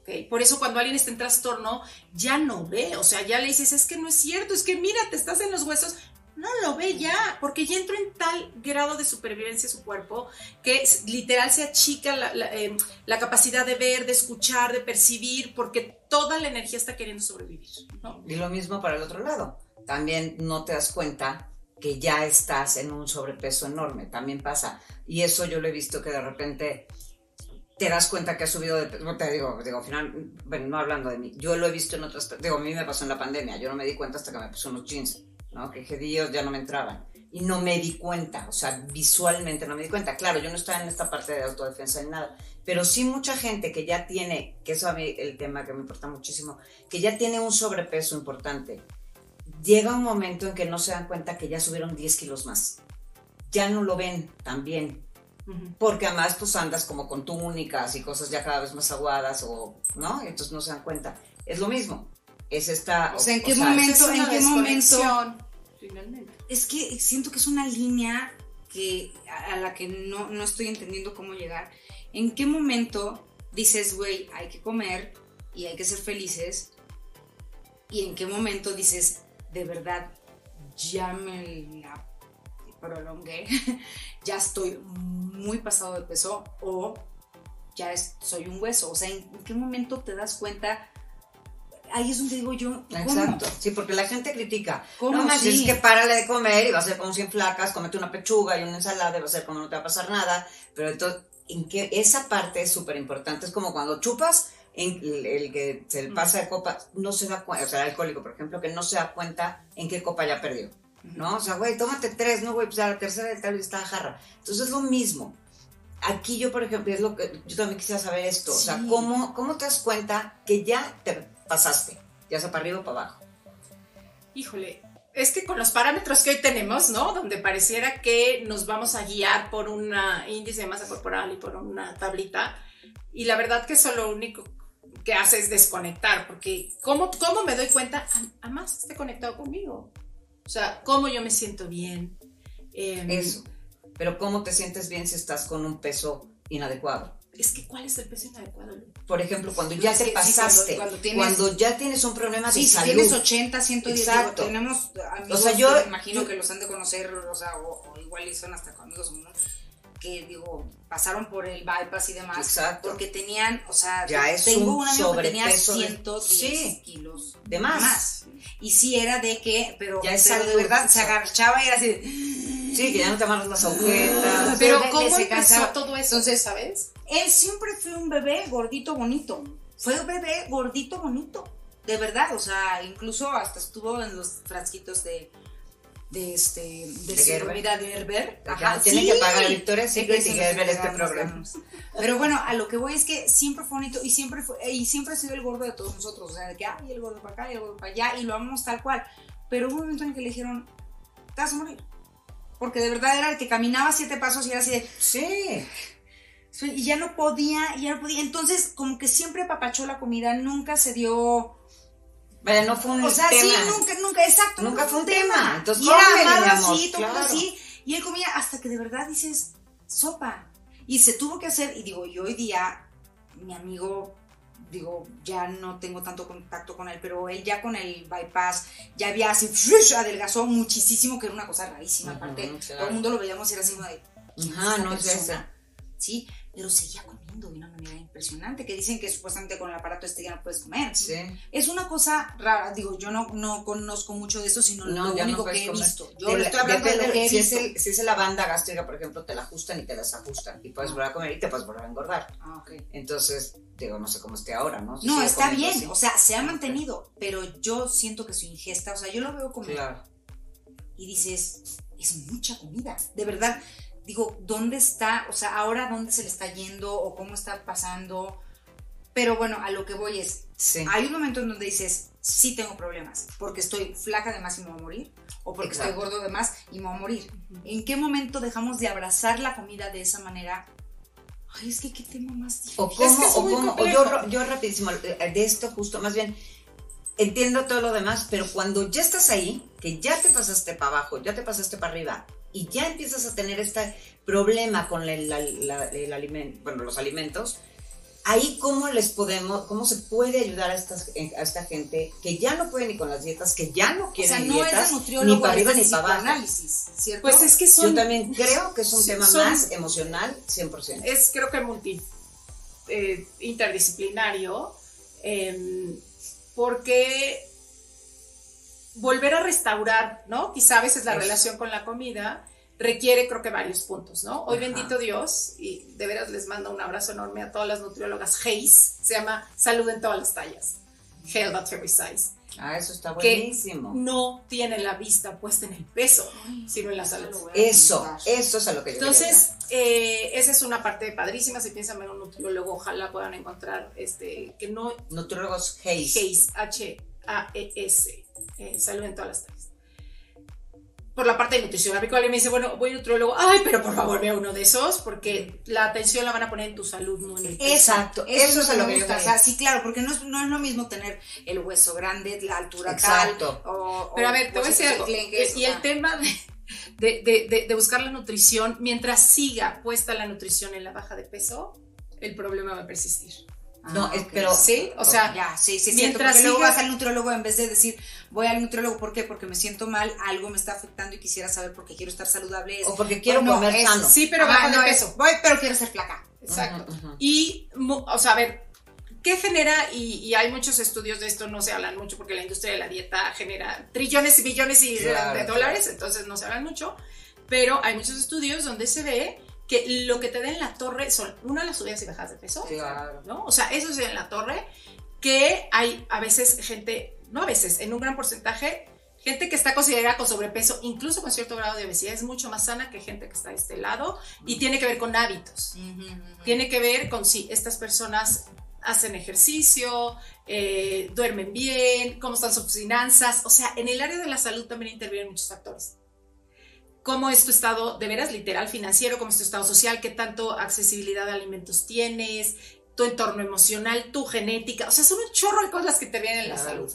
¿ok? Por eso cuando alguien está en trastorno, ya no ve, o sea, ya le dices, es que no es cierto, es que mira, te estás en los huesos. No lo ve ya, porque ya entró en tal grado de supervivencia su cuerpo que literal se achica la, eh, la capacidad de ver, de escuchar, de percibir, porque toda la energía está queriendo sobrevivir. ¿no? Y lo mismo para el otro lado. También no te das cuenta que ya estás en un sobrepeso enorme. También pasa. Y eso yo lo he visto que de repente te das cuenta que has subido de peso. Te digo, digo, al final, bueno, no hablando de mí. Yo lo he visto en otras. Digo, a mí me pasó en la pandemia. Yo no me di cuenta hasta que me puse unos jeans, ¿no? Que dije, Dios, ya no me entraban. Y no me di cuenta. O sea, visualmente no me di cuenta. Claro, yo no estaba en esta parte de autodefensa ni nada. Pero sí mucha gente que ya tiene, que eso a mí el tema que me importa muchísimo, que ya tiene un sobrepeso importante, llega un momento en que no se dan cuenta que ya subieron 10 kilos más. Ya no lo ven tan bien. Porque además pues andas como con túnicas y cosas ya cada vez más aguadas o, ¿no? Entonces no se dan cuenta. Es lo mismo. Es esta... O sea, ¿en qué sea, momento- en qué momento- Finalmente. Es que siento que es una línea que a a la que no, no estoy entendiendo cómo llegar. ¿En qué momento dices, güey, hay que comer y hay que ser felices? ¿Y en qué momento dices, de verdad, ya me la prolongué, ya estoy muy pasado de peso o ya es- soy un hueso? O sea, ¿en, en qué momento te das cuenta? Ahí es donde digo yo, ¿cómo? Exacto. Sí, porque la gente critica. ¿Cómo no, sí? es que párale de comer y va a ser como 100 flacas, comete una pechuga y una ensalada y va a ser como no te va a pasar nada. Pero entonces, en que esa parte es súper importante. Es como cuando chupas, en el, que se le pasa de copa, no se da cuenta, o sea, el alcohólico, por ejemplo, que no se da cuenta en qué copa ya perdió. ¿No? O sea, güey, tómate tres, no, güey, pues a la tercera tal vez está jarra. Entonces es lo mismo. Aquí yo, por ejemplo, es lo que yo también quisiera saber esto. O sea, Sí. ¿cómo, ¿cómo te das cuenta que ya te pasaste? Ya sea para arriba o para abajo. Híjole, es que con los parámetros que hoy tenemos, ¿no? Donde pareciera que nos vamos a guiar por un índice de masa corporal y por una tablita, y la verdad que eso lo único que hace es desconectar, porque ¿cómo, cómo me doy cuenta? A, a más esté conectado conmigo. O sea, cómo yo me siento bien. Em, Eso. Pero ¿cómo te sientes bien si estás con un peso inadecuado? Es que, ¿cuál es el peso inadecuado? Por ejemplo, cuando ya Sí, te sí, pasaste, cuando- cuando, cuando tienes- ya tienes un problema de Sí, si salud. tienes 80, 110, digo, Exacto. tenemos amigos O sea, yo- que imagino yo- que los han de conocer, o sea, o, o igual y son hasta amigos comunes, que digo, pasaron por el bypass y demás, Exacto. porque tenían, o sea, Ya es tengo un un amigo que tenía sobrepeso de- 110 Sí. kilos De más. Y sí era de que, pero, Ya es pero de verdad se agachaba y era así, de- Sí, que ya no te amarras las agujetas. Pero ¿cómo se empezó cansaba. todo eso? Entonces, ¿sabes? él siempre fue un bebé gordito bonito. Fue un bebé gordito bonito. De verdad, o sea, incluso hasta estuvo en los frasquitos de de este de, De su Gerber. comida de Gerber. Ajá, tiene que pagar Victoria's Secret Eso y Gerber este programa. Pero bueno, a lo que voy es que siempre fue bonito y siempre fue y siempre ha sido el gordo de todos nosotros, o sea, de que ay, el gordo para acá y el gordo para allá y lo amamos tal cual. Pero hubo un momento en que le dijeron, "Te vas a morir." Porque de verdad era el que caminaba siete pasos y era así de, Sí. Sí, y ya no podía, ya no podía. Entonces, como que siempre apapachó la comida, nunca se dio. Vaya, no fue un O sea, tema. sí, nunca, nunca, exacto. Nunca fue un tema. Entonces, y era amado así, todo claro. así. Y él comía hasta que de verdad dices, sopa. Y se tuvo que hacer, y digo, y hoy día, mi amigo, digo, ya no tengo tanto contacto con él, pero él ya con el bypass, ya había así, adelgazó muchísimo, que era una cosa rarísima. Ujú, Aparte, claro. todo el mundo lo veíamos y era así como de, Ajá, no es persona. esa. Sí, pero seguía comiendo de una manera impresionante, que dicen que supuestamente con el aparato este ya no puedes comer. Sí. Es una cosa rara, digo, yo no, no conozco mucho de eso, sino No, lo no único puedes que he comer. visto. Yo la- estoy hablando de lo depende, que he si visto. Es el, si es la banda gástrica, por ejemplo, te la ajustan y te desajustan. Y puedes volver a comer y te puedes volver a engordar. Ah, ok. Entonces, digo, no sé cómo esté ahora, ¿no? Si No, está bien, así. o sea, se ha mantenido, pero yo siento que su ingesta, o sea, yo lo veo como, Claro. y dices, es mucha comida, de verdad. Digo, ¿dónde está? O sea, ahora dónde se le está yendo o cómo está pasando. Pero bueno, a lo que voy es, Sí. hay un momento en donde dices, sí tengo problemas, porque estoy flaca de más y me voy a morir, o porque Exacto. estoy gordo de más y me voy a morir. ¿En qué momento dejamos de abrazar la comida de esa manera? Ay, es que qué tema más difícil. O cómo, Es que es o cómo, o yo, yo rapidísimo, eh, de esto justo, más bien, entiendo todo lo demás, pero cuando ya estás ahí, que ya te pasaste para abajo, ya te pasaste para arriba, y ya empiezas a tener este problema con el, la- la- el aliment- bueno, los alimentos, ahí cómo les podemos, cómo se puede ayudar a, estas, a esta gente que ya no puede ni con las dietas, que ya no o quieren sea, no dietas, ni para arriba ni para abajo. ¿cierto? Pues es que son. Yo también creo que es un Sí, tema son- más emocional, 100%. es creo que multi eh, interdisciplinario em, porque volver a restaurar, ¿no? Quizá a veces la relación con la comida requiere creo que varios puntos, ¿no? Hoy Ajá. bendito Dios, y de veras les mando un abrazo enorme a todas las nutriólogas Hayes, se llama Salud en todas las tallas, Health at every size, Ah, eso está que buenísimo. no tiene la vista puesta en el peso, sino en la salud. Eso, eso es a lo que yo Entonces, eh, esa es una parte padrísima. Si piensan en un nutriólogo, ojalá puedan encontrar este que no. Nutriólogos Hayes. Hayes, H-A-E-S, eh, salud en todas las tallas. Por la parte de nutrición, a mí me dice, bueno, voy a un nutriólogo, ay, pero por favor vea uno de esos, porque la atención la van a poner en tu salud, no en el peso. Exacto, Eso, eso es a lo que gusta. O quería. sea, sí, claro, porque no es, no es lo mismo tener el hueso grande, la altura Exacto. tal. O, Pero a ver, te voy a decir algo. enclenques, Y o el tema de, de- de- de buscar la nutrición, mientras siga puesta la nutrición en la baja de peso, el problema va a persistir. No, Ah, es- ok. pero ¿Sí? O sea, Ya, sí, sí, Mientras porque luego vas al nutriólogo en vez de decir, voy al nutriólogo, ¿por qué? Porque me siento mal, algo me está afectando y quisiera saber por qué quiero estar saludable. Es, O porque quiero bueno, comer es- sano. sí, pero de no, es, peso. voy, pero quiero ser flaca. Exacto. Ujú, ujú. Y, mu- o sea, a ver, ¿qué genera? Y, y hay muchos estudios de esto, no se hablan mucho porque la industria de la dieta genera trillones y billones y Claro, de dólares, entonces no se hablan mucho, pero hay muchos estudios donde se ve que lo que te da en la torre son, una, las subidas y bajadas de peso, Claro. ¿no? O sea, eso es en la torre, que hay a veces gente, no a veces, en un gran porcentaje, gente que está considerada con sobrepeso, incluso con cierto grado de obesidad, es mucho más sana que gente que está de este lado y tiene que ver con hábitos. Tiene que ver con si estas personas hacen ejercicio, eh, duermen bien, cómo están sus finanzas. O sea, en el área de la salud también intervienen muchos factores. ¿Cómo es tu estado de veras literal financiero? ¿Cómo es tu estado social? ¿Qué tanto accesibilidad a alimentos tienes? Tu entorno emocional, tu genética. O sea, son un chorro de cosas que intervienen en la salud.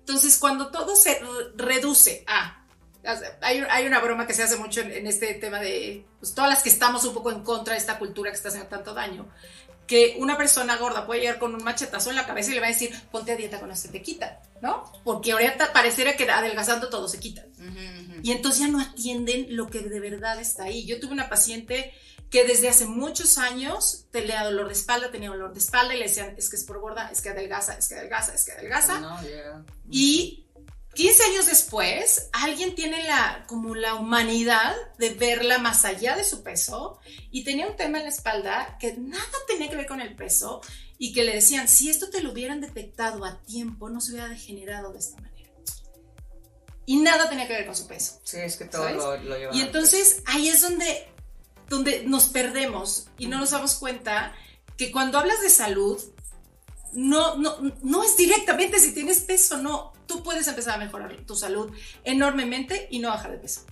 Entonces, cuando todo se re- reduce a... Hay, hay una broma que se hace mucho en, en este tema de pues, todas las que estamos un poco en contra de esta cultura que está haciendo tanto daño, que una persona gorda puede llegar con un machetazo en la cabeza y le va a decir, ponte a dieta con esto te quita, ¿no? Porque ahorita pareciera que adelgazando todo se quita. Y entonces ya no atienden lo que de verdad está ahí. Yo tuve una paciente que desde hace muchos años tenía dolor de espalda, tenía dolor de espalda y le decían, es que es por gorda, es que adelgaza, es que adelgaza, es que adelgaza. No, ya. Y 15 años después, alguien tiene la, como la humanidad de verla más allá de su peso y tenía un tema en la espalda que nada tenía que ver con el peso y que le decían, si esto te lo hubieran detectado a tiempo, no se hubiera degenerado de esta manera. Y nada tenía que ver con su peso. Sí, es que todo ¿Sabes? lo, lo lleva Y entonces ahí es donde, donde nos perdemos y no nos damos cuenta que cuando hablas de salud, no, no, no es directamente si tienes peso, no. Tú puedes empezar a mejorar tu salud enormemente y no bajar de peso.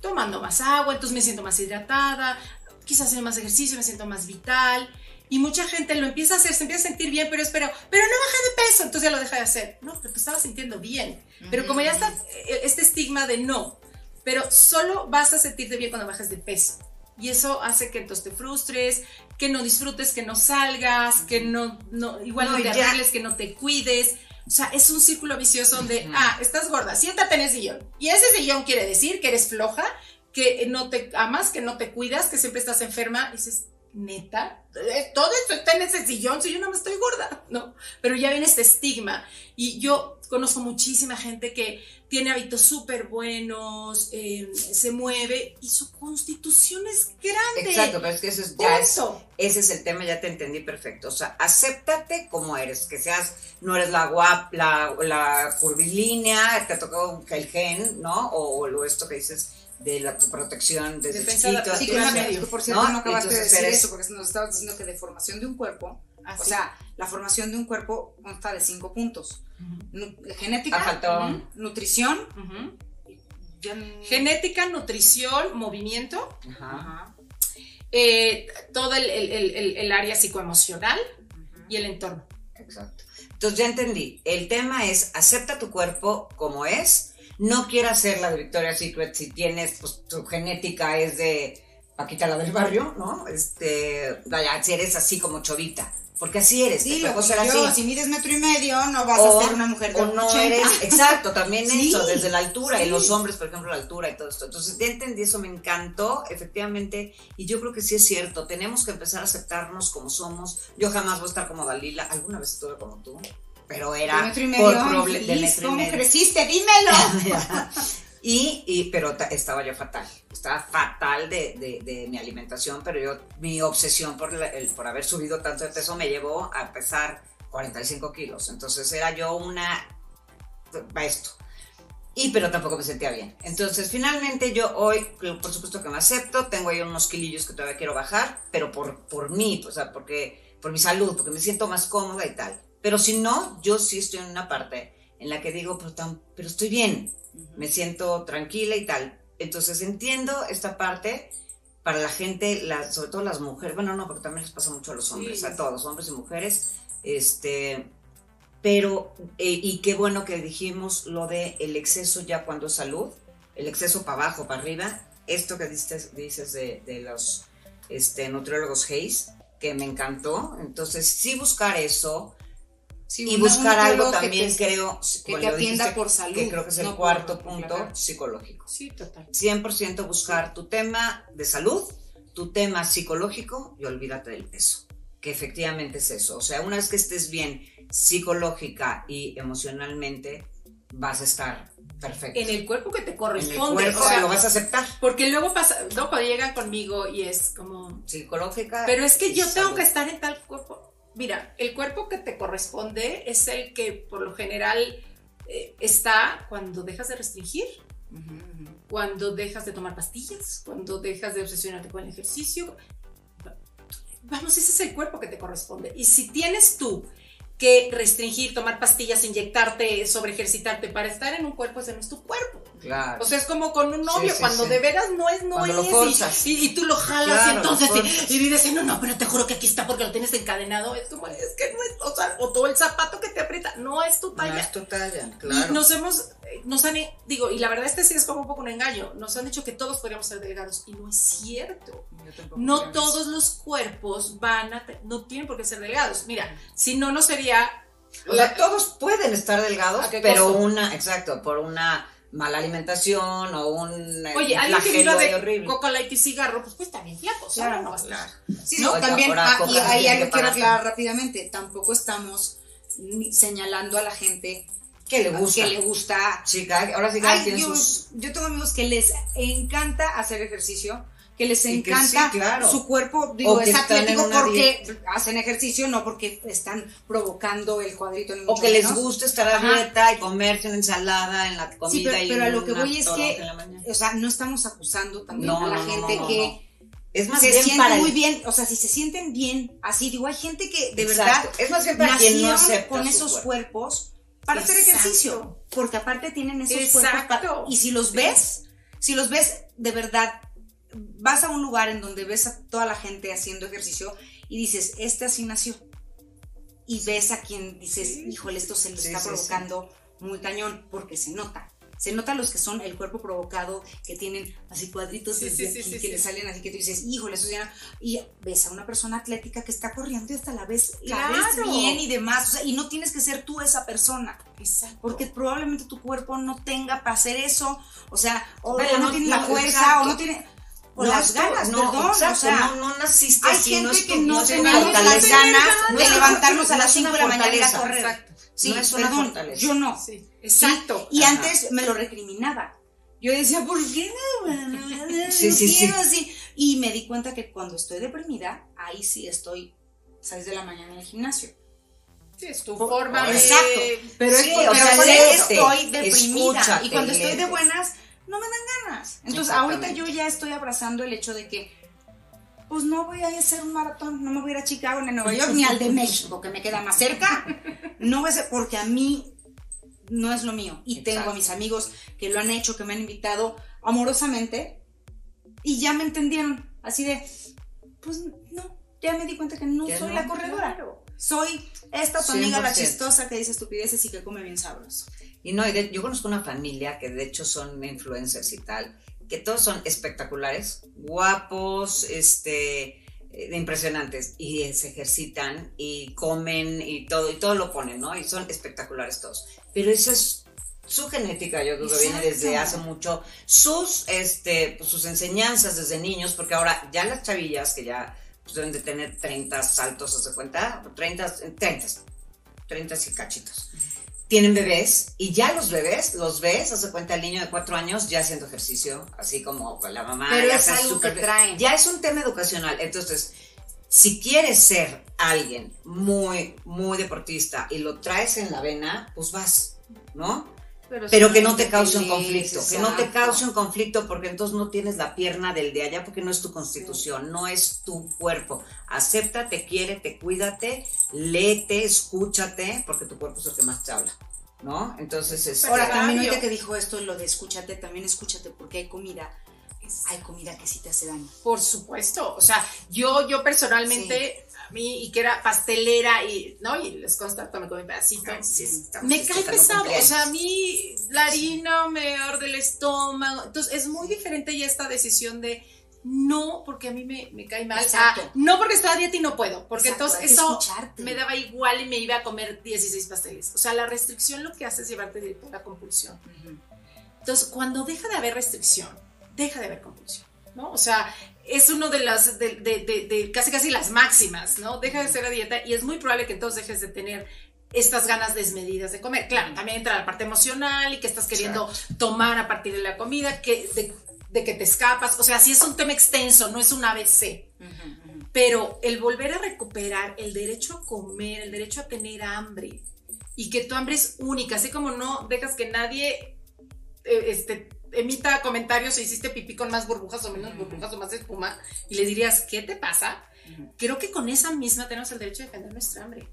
Tomando más agua, entonces me siento más hidratada, quizás haciendo más ejercicio, me siento más vital. Y mucha gente lo empieza a hacer, se empieza a sentir bien, pero espero, pero no baja de peso, entonces ya lo deja de hacer. No, pero te estaba sintiendo bien. Pero como ya está eh, este estigma de no, pero solo vas a sentirte bien cuando bajas de peso. Y eso hace que entonces te frustres, que no disfrutes, que no salgas, que no, no igual no, No, te arregles, que no te cuides. O sea, es un círculo vicioso donde, ah, estás gorda, siéntate en el sillón. Y ese sillón quiere decir que eres floja, que no te amas, que no te cuidas, que siempre estás enferma. Y dices, neta, Eh, todo esto está en ese sillón, si yo no me estoy gorda, ¿no? Pero ya viene este estigma. Y yo conozco muchísima gente que tiene hábitos súper buenos, eh, se mueve y su constitución es grande. Exacto, pero es que eso es, ya es, ese es el tema, ya te entendí perfecto. O sea, acéptate como eres, que seas, no eres la guap, la, la curvilínea, te tocó el gen, ¿no? O, o esto que dices de la tu protección desde Defensa chiquito. Sí, Sí, que no, claro. que por cierto ¿No? no, acabaste de Entonces decir eres- eso, porque nos estabas diciendo que de formación de un cuerpo, Así. o sea, la formación de un cuerpo consta de cinco puntos. Genética, Ah, nutrición, Genética, nutrición, movimiento, Ajá. Ajá, eh, todo el, el- el- el- el área psicoemocional y el entorno. Exacto. Entonces ya entendí. El tema es acepta tu cuerpo como es. No quieras ser la de Victoria's Secret si tienes, pues tu genética es de Paquita la del barrio, ¿no? Este, vaya, si eres así como chovita. Porque así eres. Sí, lo yo, así. si mides metro y medio, no vas o, a ser una mujer de o no 80. eres, exacto, también Sí, eso, desde la altura, y los hombres, por ejemplo, la altura y todo esto. Entonces, ya entendí eso, me encantó, efectivamente, y yo creo que sí es cierto, tenemos que empezar a aceptarnos como somos. Yo jamás voy a estar como Dalila, alguna vez estuve como tú, pero De era metro y por medio, de metro y ¿cómo creciste? ¡Dímelo! y, pero ta- estaba yo fatal, estaba fatal de, de- mi alimentación, pero yo, mi obsesión por, el- por haber subido tanto de peso me llevó a pesar 45 kilos. Entonces era yo una, para esto. Y pero tampoco me sentía bien. Entonces finalmente yo hoy, por supuesto que me acepto, tengo ahí unos kilillos que todavía quiero bajar, pero por, por mí, o sea, porque, por mi salud, porque me siento más cómoda y tal. Pero si no, yo sí estoy en una parte en la que digo, pero, tan- pero estoy bien, me siento tranquila y tal. Entonces entiendo esta parte para la gente, la- sobre todo las mujeres, bueno, no, porque también les pasa mucho a los hombres, Sí. a todos, hombres y mujeres, este, pero, eh, y qué bueno que dijimos lo de el exceso ya cuando es salud, el exceso para abajo, para arriba, esto que dices, dices de, de los este, nutriólogos Hayes, que me encantó, entonces sí buscar eso, Sí, y buscar algo también te- creo que te atienda dijiste, por salud, que creo que es el no cuarto por punto psicológico Sí, total. 100% buscar tu tema de salud tu tema psicológico y olvídate del peso que efectivamente es eso o sea una vez que estés bien psicológica y emocionalmente vas a estar perfecto En el cuerpo que te En el corresponde. cuerpo o sea, lo vas a aceptar porque luego pasa, no, cuando llegan conmigo y es como, psicológica pero es que yo tengo que estar en tal cuerpo. Mira, el cuerpo que te corresponde es el que por lo general eh, está cuando dejas de restringir, cuando dejas de tomar pastillas, cuando dejas de obsesionarte con el ejercicio. Vamos, ese es el cuerpo que te corresponde. Y si tienes tú que restringir, tomar pastillas, inyectarte, sobre ejercitarte para estar en un cuerpo, ese no es tu cuerpo. claro O sea, es como con un novio, Sí, sí, cuando sí. de veras no es, no Cuando es. y-. Y, y tú lo jalas Claro, y entonces y, y dices, no, no, pero te juro que aquí está porque lo tienes encadenado. Es como, es que no es, o sea, o todo el zapato que te aprieta, no es tu no talla. es tu talla Y claro nos hemos, nos han, digo, y la verdad este sí es como un poco un engaño, nos han dicho que todos podríamos ser delgados y no es cierto. Yo tampoco No todos eso. los cuerpos van a, no tienen por qué ser delgados. Mira, si no, no sería... O sea, todos pueden estar delgados, ¿A pero costo? una, exacto, por una mala alimentación o un eh, Oye, alguien que viva de horrible. coca light y cigarro, pues pues también flaco, o sea, Claro, no va a estar. Sí, No, no, también, ahora ah, y ahí algo que quiero aclarar rápidamente, tampoco estamos señalando a la gente que le gusta. que le gusta. Chica, ahora sí cada Ay, quien yo, sus... yo tengo amigos que les encanta hacer ejercicio, que les Y que encanta sí, claro. su cuerpo, digo, O es atlético porque hacen ejercicio, no porque están provocando el cuadrito ni O mucho que les gusta estar a Ajá. dieta y comerse una ensalada en la comida Sí, pero, y pero a lo que voy es que, o sea, no estamos acusando también No, a la no, gente no, que Es más se bien para muy bien, o sea, si se sienten bien, así digo, hay gente que de Exacto. verdad Es más bien para quien no con esos cuerpo. cuerpos para hacer ejercicio, porque aparte tienen esos Exacto. cuerpos y si los ves, si los ves de verdad, vas a un lugar en donde ves a toda la gente haciendo ejercicio y dices, este así nació. Y ves a quien dices, Sí. híjole, esto se lo Sí, está provocando muy cañón, porque se nota. Se nota los que son el cuerpo provocado, que tienen así cuadritos Sí, desde sí, aquí, sí, que le salen así que tú dices, híjole, eso ya. Y ves a una persona atlética que está corriendo y hasta la ves, la ves Claro. bien y demás. O sea, y no tienes que ser tú esa persona. Exacto. Porque probablemente tu cuerpo no tenga para hacer eso. O sea, o, Pero no, no- tiene la fuerza, exacto. o no tiene. O No, las ganas, no, perdón. exacto, o sea, no, no naciste hay así, gente no es que no tenemos las ganas de levantarnos a las no es 5 una de la mañana y a correr. Exacto. Sí, no es perdón, fortaleza. yo no. Sí, ¿sí? exacto. Y Ajá. antes me lo recriminaba. Yo decía, ¿por qué no? Sí, sí, quiero sí. así? Y me di cuenta que cuando estoy deprimida, ahí sí estoy 6 de la mañana en el gimnasio. Sí, es tu forma de... Exacto. Pero Sí, es o sea, léete, estoy deprimida. y cuando estoy de buenas, no me dan ganas. Entonces, ahorita yo ya estoy abrazando el hecho de que, pues no voy a hacer un maratón, no me voy a ir a Chicago, ni a Nueva York, ni al de México, que me queda más cerca. No voy a hacer, porque a mí no es lo mío. Y tengo a Exacto. mis amigos que lo han hecho, que me han invitado amorosamente, y ya me entendieron. Así de, pues no, ya me di cuenta que no soy no, la corredora. Claro. Soy esta tu amiga la 100%. chistosa que dice estupideces y que come bien sabroso. Y no, y de- yo conozco una familia que de hecho son influencers y tal, que todos son espectaculares, guapos, este, impresionantes, y eh, se ejercitan y comen y todo, y todo lo ponen, ¿no? Y son espectaculares todos. Pero esa es su genética, yo creo que viene desde hace mucho, sus, este, pues, sus enseñanzas desde niños, porque ahora ya las chavillas que ya pues, deben de tener 30 saltos, ¿se cuenta? 30, 30, 30 y cachitos tienen bebés y ya los bebés, los ves, hace cuenta el niño de cuatro años ya haciendo ejercicio, así como con la mamá. Pero ya es está algo que traen. Ya es un tema educacional. Entonces, si quieres ser alguien muy, muy deportista y lo traes en la vena, pues vas, ¿no? Pero que no te cause un conflicto, que no te cause un conflicto porque entonces no tienes la pierna del de allá porque no es tu constitución, no es tu cuerpo. Acéptate, quiérete, cuídate, léete, escúchate, porque tu cuerpo es el que más te habla, ¿no? Entonces es... Ahora, también ahorita que dijo esto, lo de escúchate, también escúchate porque hay comida, hay comida que sí te hace daño. Por supuesto, o sea, yo, yo personalmente, a mí, y que era pastelera, y, ¿no? Y les consta, me comí pedacito. Sí, Me cae pesado, o sea, a mí la harina me arde el estómago, entonces es muy diferente ya esta decisión de no porque a mí me, me cae mal, Exacto. ah, no porque estoy a dieta y no puedo, porque Exacto, entonces eso escucharte. me daba igual y me iba a comer 16 pasteles. O sea, la restricción lo que hace es llevarte directo a la compulsión. Entonces, cuando deja de haber restricción, deja de haber compulsión, ¿no? O sea, es uno de las, de, de- de- de casi casi las máximas, ¿no? Deja de ser a dieta y es muy probable que entonces dejes de tener estas ganas desmedidas de comer. Claro, también entra la parte emocional y que estás queriendo tomar a partir de la comida, que, de, de que te escapas. O sea, sí es un tema extenso, no es un ABC. Pero el volver a recuperar el derecho a comer, el derecho a tener hambre, y que tu hambre es única, así como no dejas que nadie eh, este, emita comentarios o hiciste pipí con más burbujas o menos burbujas o más espuma, y le dirías, ¿qué te pasa? Creo que con esa misma tenemos el derecho a defender nuestra hambre.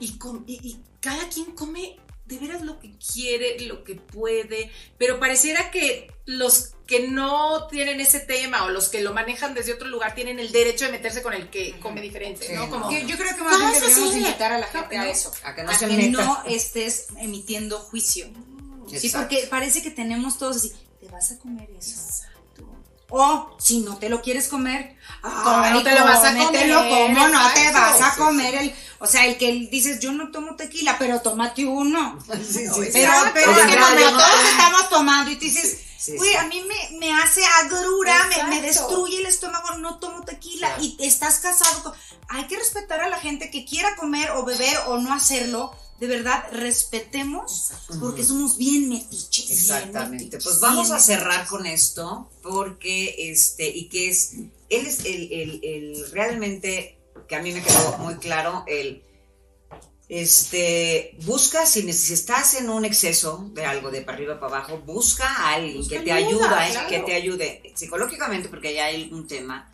Y, com- y- y cada quien come de veras lo que quiere, lo que puede, pero pareciera que los que no tienen ese tema o los que lo manejan desde otro lugar tienen el derecho de meterse con el que come diferente, Sí, ¿no? Como, Yo, yo creo que más bien deberíamos invitar a la gente No, a eso. a que no a se que no estés emitiendo juicio. Sí, porque parece que tenemos todos así, ¿te vas a comer eso? Exacto. O si no te lo quieres comer, ¿Cómo no te lo vas a comer? ¿cómo no te vas a comer el, o sea, el que dices, yo no tomo tequila, pero tómate uno. Sí, sí, sí. Pero, pero es que cuando todos estamos tomando y te dices, Sí, güey, sí. a mí me, me hace agrura, me, me destruye el estómago, no tomo tequila Claro. y estás casado con... Hay que respetar a la gente que quiera comer o beber o no hacerlo. De verdad, respetemos porque somos bien metiches. bien Exactamente. metiches, Pues vamos a cerrar metiches. con esto porque este y que es él es el, el, el realmente que a mí me quedó muy claro el este busca si, si estás en un exceso de algo de para arriba para abajo busca a alguien Busca que te ayuda, ayuda claro. que te ayude psicológicamente porque ya hay un tema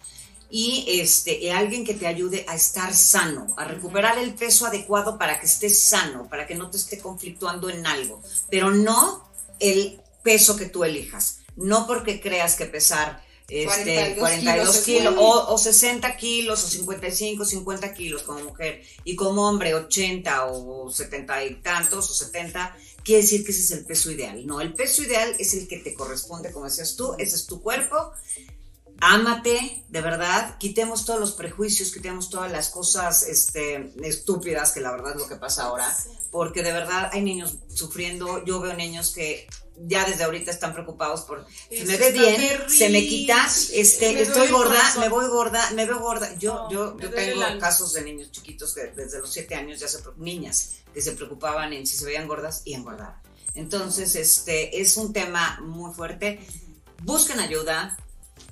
y este alguien que te ayude a estar sano, a recuperar el peso adecuado para que estés sano, para que no te esté conflictuando en algo, pero no el peso que tú elijas, no porque creas que pesar este, 42 42 kilos kilos, o, o 60 kilos o 55, 50 kilos como mujer y como hombre 80 o 70 y tantos o 70, quiere decir que ese es el peso ideal. No, el peso ideal es el que te corresponde, como decías tú, ese es tu cuerpo. Ámate, de verdad, quitemos todos los prejuicios, quitemos todas las cosas este, estúpidas, que la verdad es lo que pasa ahora, porque de verdad hay niños sufriendo, yo veo niños que ya desde ahorita están preocupados por si Eso me ve bien, terrible. se me quita, este, Me estoy gorda, me voy gorda, me veo gorda. Yo, No, yo, yo tengo casos de niños chiquitos que desde los siete años ya se niñas que se preocupaban en si se veían gordas y engordaban. Entonces, este es un tema muy fuerte. Busquen ayuda,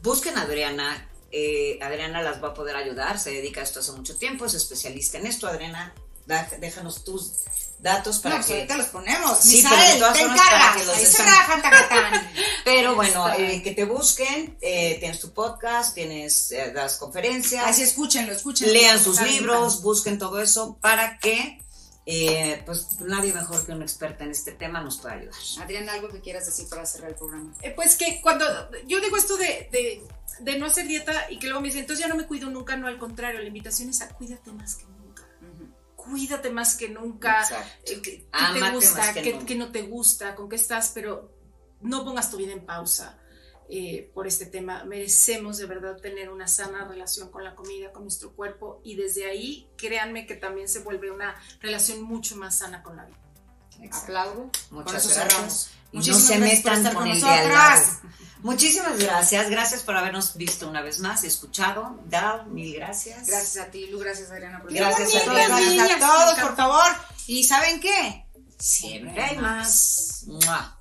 busquen a Adriana. eh, Adriana las va a poder ayudar, se dedica a esto hace mucho tiempo, es especialista en esto. Adriana, da- déjanos tus datos para no, pues que ahorita los ponemos. Sí, pero de Misael, todas te para que los Ahí se. Pero bueno, eh, que te busquen, eh, tienes tu podcast, tienes eh, das conferencias, Así escúchenlo, escúchenlo. lean sus libros, busquen todo eso para que, eh, pues nadie mejor que una experta en este tema nos pueda ayudar. Adriana, algo que quieras decir para cerrar el programa. Eh, Pues que cuando yo digo esto de, de, de no hacer dieta y que luego me dicen, entonces ya no me cuido nunca, no, al contrario, la invitación es a cuídate más que nunca. Cuídate más que nunca. Exacto. eh, que, que Ámate te más gusta, que que, nunca. que no te gusta, con qué estás, pero no pongas tu vida en pausa eh, por este tema. Merecemos de verdad tener una sana relación con la comida, con nuestro cuerpo y desde ahí, créanme que también se vuelve una relación mucho más sana con la vida. Aplaudo. Muchas Con eso gracias. Y no Muchísimas se gracias por metan estar con con el de al nosotras. lado. Muchísimas gracias, gracias por habernos visto una vez más y escuchado. Dal, mil gracias. Gracias a ti, Lu, gracias Adriana. por Gracias, Adriana. nosotros. Gracias a todos, por favor. ¿Y saben qué? Siempre hay Más. Mua.